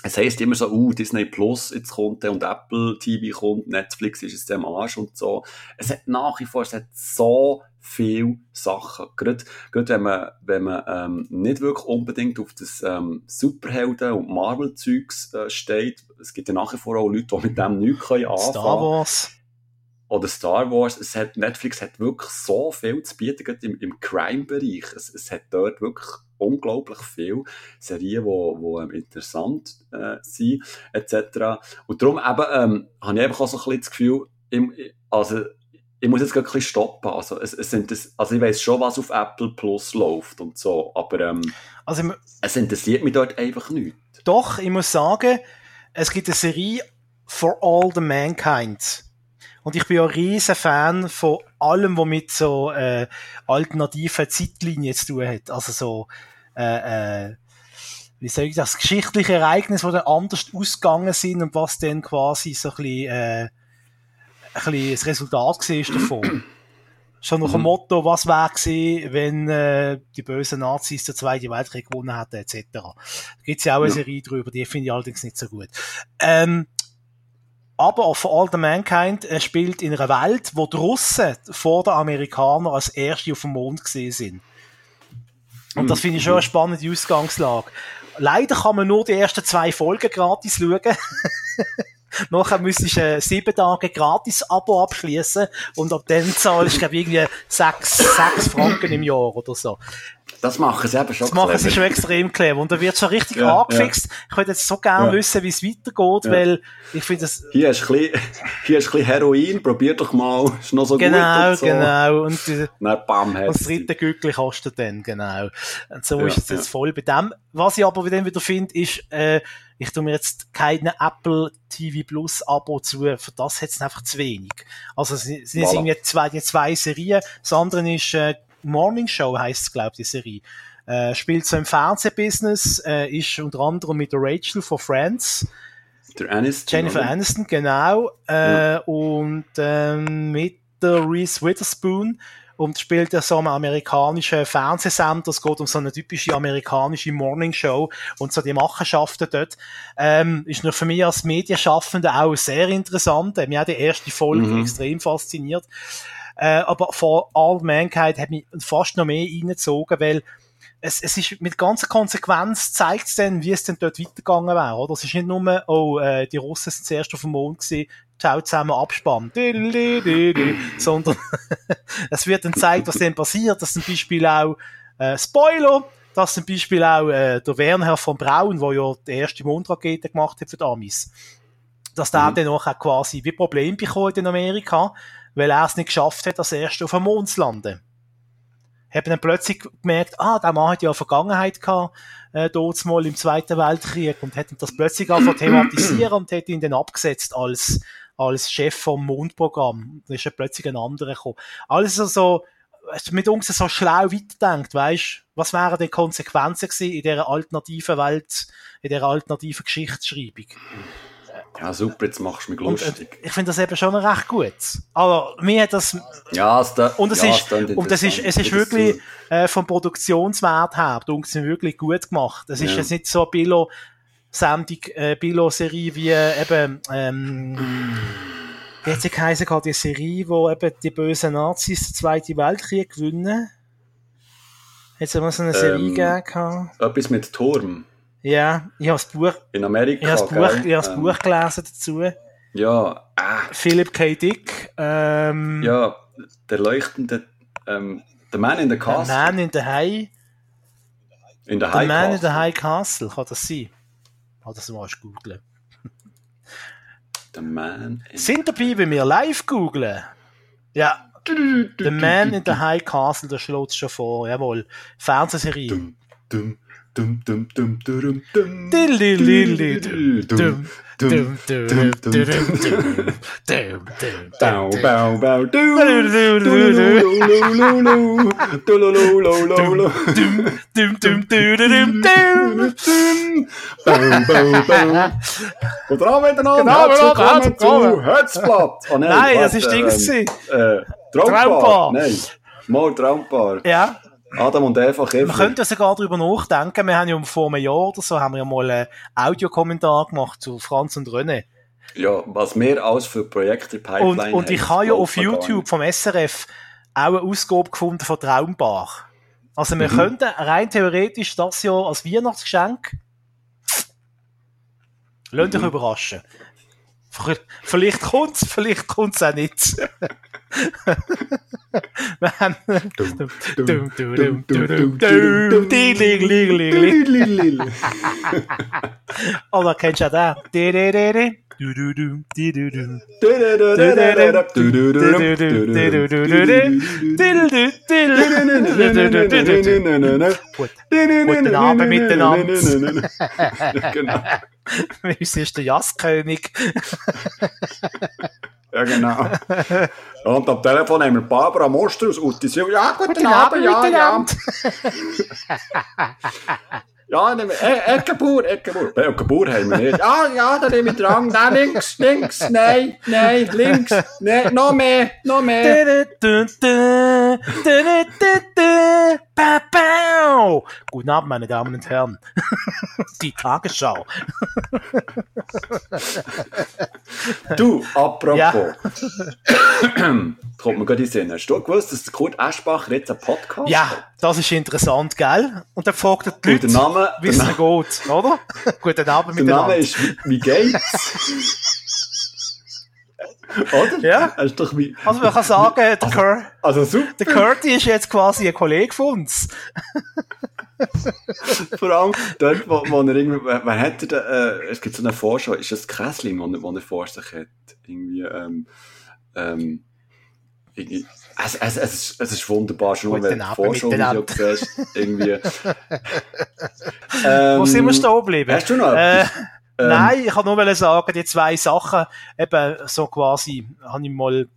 es heisst immer so, uh, Disney Plus jetzt kommt und Apple TV kommt, Netflix ist es am Arsch und so. Es hat nach wie vor, es hat so viele Sachen. Gerade, gerade wenn man, wenn man ähm, nicht wirklich unbedingt auf das ähm, Superhelden- und Marvel-Zeugs äh, steht, es gibt ja nach wie vor auch Leute, die mit dem nichts können anfangen Star Wars. Oder Star Wars. Es hat, Netflix hat wirklich so viel zu bieten, gerade im, im Crime-Bereich. Es, es hat dort wirklich unglaublich viele Serien, die, die ähm, interessant äh, sind, etc. Und darum eben, ähm, habe ich einfach auch so ein bisschen das Gefühl, im, also, ich muss jetzt gerade ein bisschen stoppen. Also, es, es sind das, also ich weiß schon, was auf Apple Plus läuft und so, aber ähm, also, es interessiert mich dort einfach nicht. Doch, ich muss sagen, es gibt eine Serie For All the Mankind. Und ich bin ja ein riesen Fan von allem, was mit so äh, alternativen Zeitlinien zu tun hat. Also so, äh, äh, wie soll ich das, geschichtliche Ereignisse, die dann anders ausgegangen sind und was dann quasi so ein bisschen, äh, ein bisschen das Resultat war davon. Schon nach dem mhm. Motto, was wäre gewesen, wenn äh, die bösen Nazis den Zweiten Weltkrieg gewonnen hätten, etc. Da gibt's ja auch eine ja. Serie drüber, die finde ich allerdings nicht so gut. Ähm, aber For All the Mankind spielt in einer Welt, wo die Russen vor den Amerikanern als Erste auf dem Mond gesehen sind. Und das finde ich schon eine spannende Ausgangslage. Leider kann man nur die ersten zwei Folgen gratis schauen. Nachher müsstest du äh, sieben Tage gratis Abo abschließen und ab dann zahlst du, glaube ich, irgendwie sechs, sechs Franken im Jahr oder so. Das machen sie eben schon Das machen sie schon extrem clever. Und da wird schon richtig ja, angefixt. Ja. Ich würde jetzt so gerne ja. wissen, wie es weitergeht, ja. weil ich finde das... Hier du ein bisschen, hier du ein bisschen Heroin, probier doch mal, ist noch so genau, gut und so. Genau, und, Dann bam, und das dritte Gückli kostet dann, genau. Und so ist es jetzt voll bei dem. Was ich aber wieder finde, ist, äh, ich tu mir jetzt keine Apple TV Plus Abo zu, für das hat es einfach zu wenig. Also es sind voilà. irgendwie zwei, die zwei Serien. Das andere ist äh, Morning Show heißt es, glaube ich, die Serie. Äh, spielt so im Fernsehbusiness, äh, ist unter anderem mit der Rachel von Friends. Der Aniston. Jennifer oder? Aniston, genau. Äh, ja. Und ähm, mit der Reese Witherspoon und spielt ja so einem amerikanischen Fernsehsender. Es geht um so eine typische amerikanische Morning Show und so die Machenschaften dort. Ähm, ist nur für mich als Medienschaffende auch sehr interessant. Äh, mir hat die erste Folge mhm. extrem fasziniert. Äh, aber vor All Mankind hat mich fast noch mehr reingezogen, weil es, es ist mit ganzer Konsequenz zeigt es dann, wie es denn dort weitergegangen wäre, oder? Es ist nicht nur, oh, äh, die Russen sind zuerst auf dem Mond gewesen, ciao zusammen Abspann, sondern es wird dann gezeigt, was dann passiert, dass zum Beispiel auch, äh, Spoiler, dass zum Beispiel auch äh, der Werner von Braun, der ja die erste Mondrakete gemacht hat für die Amis, dass der mhm. dann auch quasi wie Problem bekommen in Amerika, weil er es nicht geschafft hat, als Erster auf dem Mond zu landen. Haben dann plötzlich gemerkt, ah, der Mann hat ja eine Vergangenheit gehabt, äh, dort mal im Zweiten Weltkrieg und hat das plötzlich angefangen thematisieren und hat ihn dann abgesetzt als, als Chef vom Mondprogramm. Da ist ja plötzlich ein anderer gekommen. Alles so, weißt, mit uns so schlau weiterdenkt, weißt, was wären die Konsequenzen gewesen in dieser alternativen Welt, in dieser alternativen Geschichtsschreibung? Ja, super, jetzt machst du mich Und, lustig. äh, ich finde das eben schon recht gut. Aber mir hat das, ja, es da, und es ja, ist, klingt und es ist, es ist wirklich, das äh, vom Produktionswert her, du sind wirklich gut gemacht. Es ist Ja. jetzt nicht so eine Billo-Sendung, äh, Billo-Serie wie, äh, eben, ähm, wie hat sie geheißen, die Serie, wo eben die bösen Nazis den Zweiten Weltkrieg gewinnen. Hat es immer so eine Serie Ähm, gegeben? Etwas mit Turm. Ja, ich habe das Buch, In Amerika, ich habe das Buch, gell? ich habe das Ähm, Buch gelesen dazu. Ja, ah, Philip K. Dick, ähm, ja, der leuchtende, ähm, The Man in the The Castle. Man in the High, in the The High Man in Castle. the High Castle, kann das sein? Kann das mal googeln. The Man in Sind dabei, wenn wir live googlen? Ja, The Man in the High Castle, da schlägt schon vor, jawohl. Fernsehserie. Dum, dum, Dum, dum, dum, dum, dum. Bau, bau, bau. Guten Abend miteinander. Guten Abend, willkommen zu Hötzblatt. Oh, nein, nein, das war Ding. Äh, Traumpaar. Traumpaar. Nein, mal Traumpaar. Ja. Adam und Eva man Kiefer. könnte sogar darüber nachdenken. Wir haben ja vor einem Jahr oder so haben wir ja mal einen Audiokommentar gemacht zu Franz und René. Ja, was wir alles für Projekte in der Und, Pipeline und ich habe ja auf man YouTube vom SRF auch eine Ausgabe gefunden von Traumbar. Also Mhm. wir könnten rein theoretisch das Jahr als Weihnachtsgeschenk Lasst Mhm. euch überraschen. V- Vielleicht kommt's, vielleicht kommt's auch nicht. Oder kennst du da? Guten Abend miteinander. genau. Wie ist der Jazzkönig? Ja, genau. Und am Telefon haben wir Barbara Moster aus Utti Silva. Ja, guten, Guten Abend, Abend ja, ja. miteinander. Ja, nee, ik, ik boer, bij boer. Ben ook een meneer. Ja, ja, dat neem ik drang. Daar links, links, nee, nee, links, nee, nog meer, nog meer. Guten Abend, meine Damen und Herren. Die Tagesschau. Du, apropos. Ja. Kommt mir gerade in Sinn. Hast du gewusst, dass der Kurt Eschbacher jetzt einen Podcast hat? Ja, das ist interessant, gell? Und dann fragt er die der Leute, Name, wie es geht, oder? Guten Abend der Name miteinander. ist, wie, wie geht's? Oder? Ja. Du doch wie, Also man kann sagen, der, Cur also super. der Curti ist jetzt quasi ein Kollege von uns. Vor allem dort, wo, wo er irgendwie, wer, hat er da, äh, es gibt so eine Vorschau, ist das Kessling, wo, wo er vor sich hat? Irgendwie, ähm, ähm, irgendwie, es, es, es, ist, es ist wunderbar, schon nur, wenn du die Abend Vorschau Video miteinander. siehst, irgendwie. ähm, Wo sind wir stehen geblieben? Hast du noch Äh? Ähm, Nein, ich kann nur sagen, die zwei Sachen, eben so quasi, habe ich mal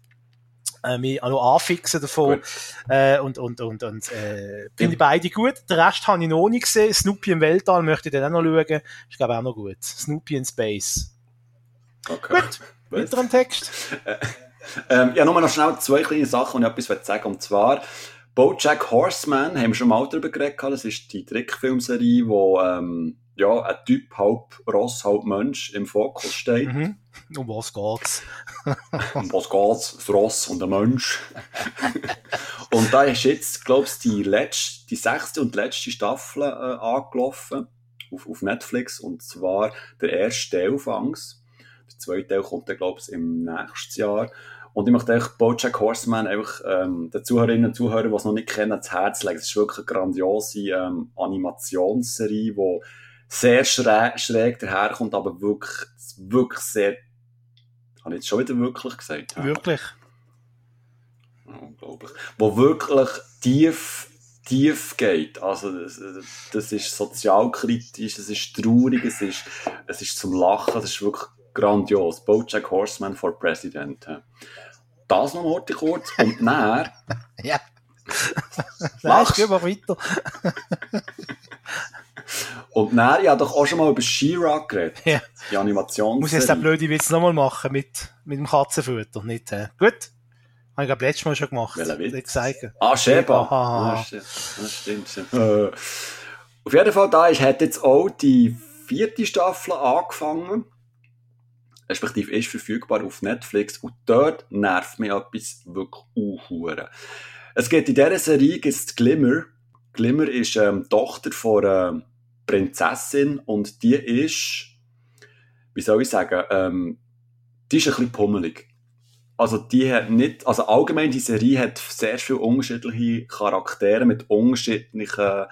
äh, mich noch anfixen davon. Gut. Äh, und und, und, und äh, finde ich beide gut. Den Rest habe ich noch nicht gesehen. Snoopy im Weltall möchte ich dann auch noch schauen. Ist, glaube auch noch gut. Snoopy in Space. Okay. Gut, weiter am Text. Ähm, ja, nur noch schnell zwei kleine Sachen, die ich etwas sagen. Und zwar, Bojack Horseman, haben wir schon mal darüber geredet. Das ist die Trickfilmserie, wo ähm, ja, ein Typ, halb Ross, halb Mensch im Fokus steht. Mhm. Um was geht's? Um was geht's? Das Ross und der Mensch. und da ist jetzt, glaubst die letzte, die sechste und letzte Staffel äh, angelaufen auf, auf Netflix. Und zwar der erste Teil fangs. Der zweite Teil kommt dann, glaubst im nächsten Jahr. Und ich möchte euch Bojack Horseman einfach ähm, den Zuhörerinnen und Zuhörern, die es noch nicht kennen, ans Herz legen. Es ist wirklich eine grandiose ähm, Animationsserie, die sehr schräg, schräg daherkommt, aber wirklich, wirklich sehr habe ich jetzt schon wieder wirklich gesagt? Ja. Wirklich. Unglaublich. Wo wirklich tief, tief geht. Also, das, das ist sozialkritisch, es ist traurig, es ist, es ist zum Lachen, es ist wirklich grandios. Bojack Horseman for President. ja. Das noch heute kurz. Und dann, Ja. Lachst. Nein, mach weiter. Und ich habe doch auch schon mal über She-Ra geredet. Ja. Die Animation. Muss ich jetzt den blöden Witz nochmal machen mit, mit dem Katzenfutter, nicht, äh. Gut. Habe ich, glaube letztes Mal schon gemacht. Welcher Witz? Zeigen. Ah, Sheba. Ah, ah, das stimmt, stimmt. Äh, auf jeden Fall, da ist, hat jetzt auch die vierte Staffel angefangen. Respektive ist verfügbar auf Netflix. Und dort nervt mich etwas wirklich unhuren. Es geht in dieser Serie gibt's Glimmer. Glimmer ist ähm, Tochter von ähm, Prinzessin und die ist, wie soll ich sagen, ähm, die ist ein bisschen pummelig. Also die hat nicht, also allgemein die Serie hat sehr viele unterschiedliche Charaktere mit unterschiedlichen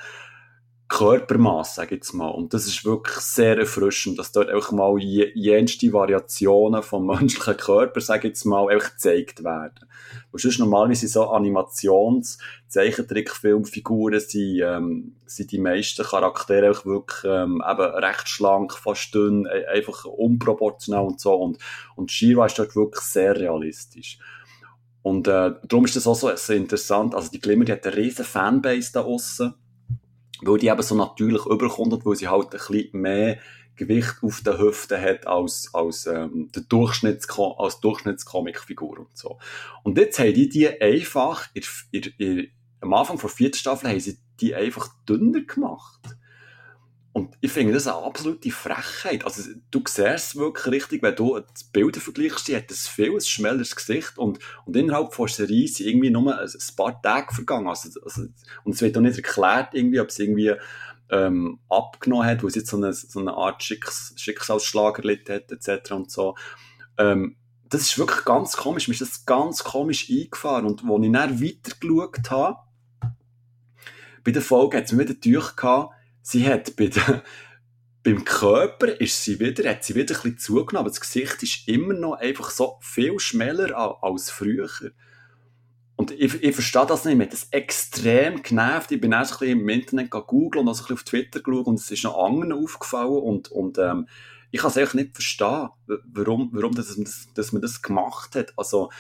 Körpermaß, sage ich jetzt mal. Und das ist wirklich sehr erfrischend, dass dort auch mal jenste Variationen vom menschlichen Körper, sage ich jetzt mal, einfach gezeigt werden. Und sonst normalerweise so Animations-, Zeichentrickfilmfiguren sind, ähm, sind die meisten Charaktere auch wirklich ähm, eben recht schlank, fast dünn, e-, einfach unproportional und so. Und, und Shira ist dort wirklich sehr realistisch. Und äh, darum ist das auch so, so interessant. Also die Glimmer, die hat eine riesen Fanbase da aussen weil die eben so natürlich überkommt, weil sie halt ein bisschen mehr Gewicht auf den Hüften hat als, als, ähm, der Durchschnitts als Durchschnittscomicfigur und so. Und jetzt haben die die einfach, in, in, in, am Anfang der vierten Staffel haben sie die einfach dünner gemacht. Und ich finde das eine absolute Frechheit. Also, du siehst wirklich richtig, wenn du die Bilder vergleichst, sie hat ein viel schmelleres Gesicht und, und innerhalb von Serie sind irgendwie nur ein, paar Tage vergangen. Also, also, und es wird auch nicht erklärt, irgendwie, ob es irgendwie ähm, abgenommen hat, wo sie jetzt so eine, so eine Art Schicks, Schicksalsschlag erlitten hat, etc. und so. Ähm, das ist wirklich ganz komisch. Mir ist das ganz komisch eingefahren. Und als ich dann weiter geschaut habe, bei der Folge hat es mir wieder durchgehabt, sie hat bei der, beim Körper ist sie wieder, hat sie wieder ein bisschen zugenommen, das Gesicht ist immer noch einfach so viel schmäler als früher. Und ich, ich verstehe das nicht, mir hat das extrem genervt. Ich bin erst ein bisschen im Internet gegoogelt und also auf Twitter geschaut und es ist noch anderen aufgefallen und, und ähm, ich kann es eigentlich nicht verstehen, warum, warum das, dass man das gemacht hat. Also,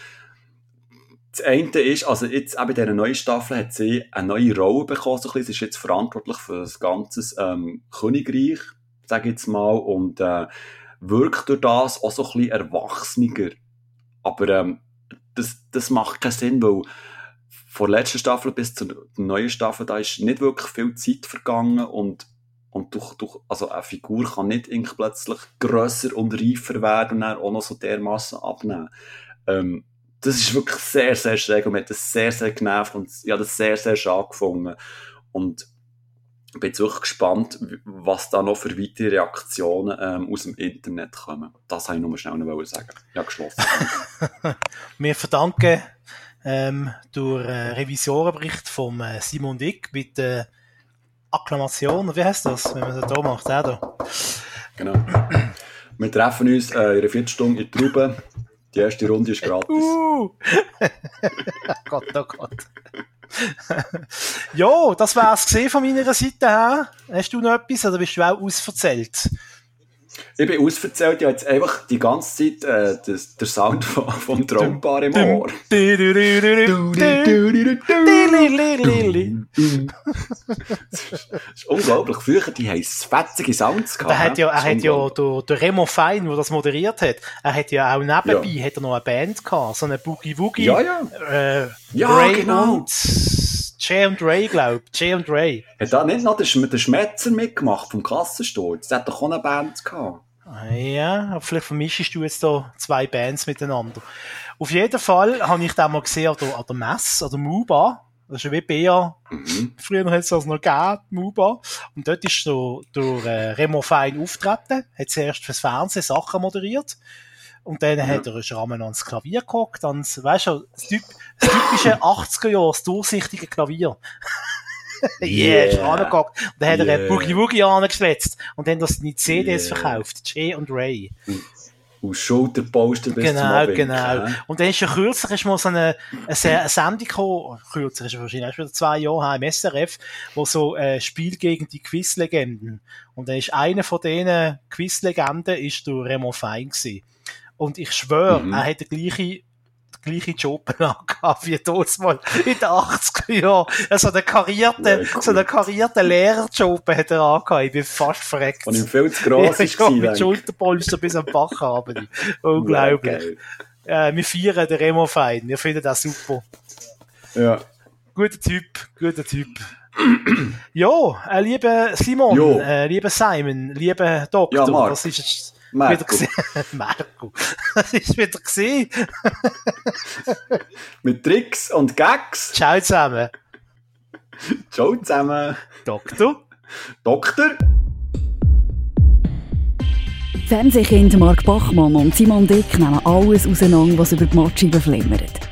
das eine ist, also jetzt eben in dieser neuen Staffel hat sie eine neue Rolle bekommen, so ein bisschen. sie ist jetzt verantwortlich für das ganze ähm, Königreich, sage ich jetzt mal, und äh, wirkt durch das auch so ein bisschen erwachsener. Aber ähm, das, das macht keinen Sinn, weil von der letzten Staffel bis zur neuen Staffel, da ist nicht wirklich viel Zeit vergangen und und durch, durch, also eine Figur kann nicht plötzlich grösser und reifer werden und dann auch noch so dermaßen abnehmen. Ähm, das ist wirklich sehr, sehr schräg und mir hat das sehr, sehr genervt und ich habe das sehr, sehr schade gefunden. Und ich bin jetzt wirklich gespannt, was da noch für weitere Reaktionen ähm, aus dem Internet kommen. Das wollte ich nur schnell noch sagen. Ja, geschlossen. Wir verdanken ähm, durch äh, Revisorenbericht von äh, Simon Dick mit äh, Akklamation, wie heißt das, wenn man das hier macht? Auch da. Genau. Wir treffen uns äh, in einer Viertelstunde in Trauben die erste Runde ist gratis. Uh. Gott, oh Gott. ja, das wär's gesehen von meiner Seite her. Hast du noch etwas oder bist du auch ausverzählt? Ich bin ausverzählt, habe jetzt einfach die ganze Zeit äh, das, der Sound vom, vom Trombar im Ohr. das ist unglaublich. Früher, die haben fetzige Sounds gehabt. Er hat ja, er hat ja der, der Remo Fein, der das moderiert hat, er hat ja auch nebenbei ja. hat er noch eine Band gehabt, so eine Boogie Woogie. Ja, ja. Äh, ja, Ray genau. Und Jay und Ray, glaub Jay und Ray. Hat da nicht noch der, der Schmetzer mitgemacht vom Kassensturz? Der hat doch auch eine Band gehabt. Ah, ja, aber vielleicht vermischst du jetzt da zwei Bands miteinander. Auf jeden Fall habe ich den mal gesehen an der, an der Messe, an der MUBA. Das ist wie BA. Mhm. Früher hat es das noch gegeben, MUBA. Und dort ist so der äh, Remo Fein auftreten, hat zuerst fürs Fernsehen Sachen moderiert. Und dann ja. hat er Schrammen ans Klavier gehockt, ans, weißt du, das, typ, das typische 80er Jahre, das durchsichtige Klavier. yeah, ist angehockt. Und dann hat yeah. er ein Boogie Woogie angeschwätzt. Und dann das die CDs yeah. verkauft. Jay und Ray. Und Schulterposter bis genau, zum Genau, genau. Und dann ist ja kürzlich ist mal so eine, eine, eine Sendung gekommen, kürzlich ist wahrscheinlich wieder zwei Jahre her im SRF, wo so äh, Spiel gegen die Quizlegenden. Und dann ist einer von diesen Quizlegenden ist der Remo Fein gewesen. Und ich schwöre, mhm. er hat den gleichen gleiche Job angehabt wie damals mal in den 80er Jahren. Also der karierte, Ja, so einen karierten Lehrerjob hat er angehabt. Ich bin fast verreckt. Und ihm viel zu gross ja, ist. schon mit Schulterpolster bis am Bach haben. Unglaublich. Äh, wir feiern den Remo fein. Wir finden das super. Ja. Guter Typ, guter Typ. ja, äh, lieber Simon, äh, lieber Simon, lieber Doktor, Ja, das ist jetzt Marco. Marco. Das ist wieder gesehen. Mit Tricks und Gags. Ciao zusammen. Ciao zusammen. Doktor. Doktor. Fernsehkind Mark Bachmann und Simon Dick nehmen alles auseinander, was über die Matscheibe flimmert.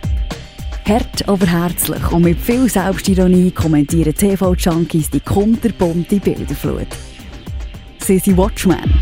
Hart, aber herzlich und mit viel Selbstironie kommentieren TV-Junkies die kunterbunte Bilderflut. Sie sind Watchmen.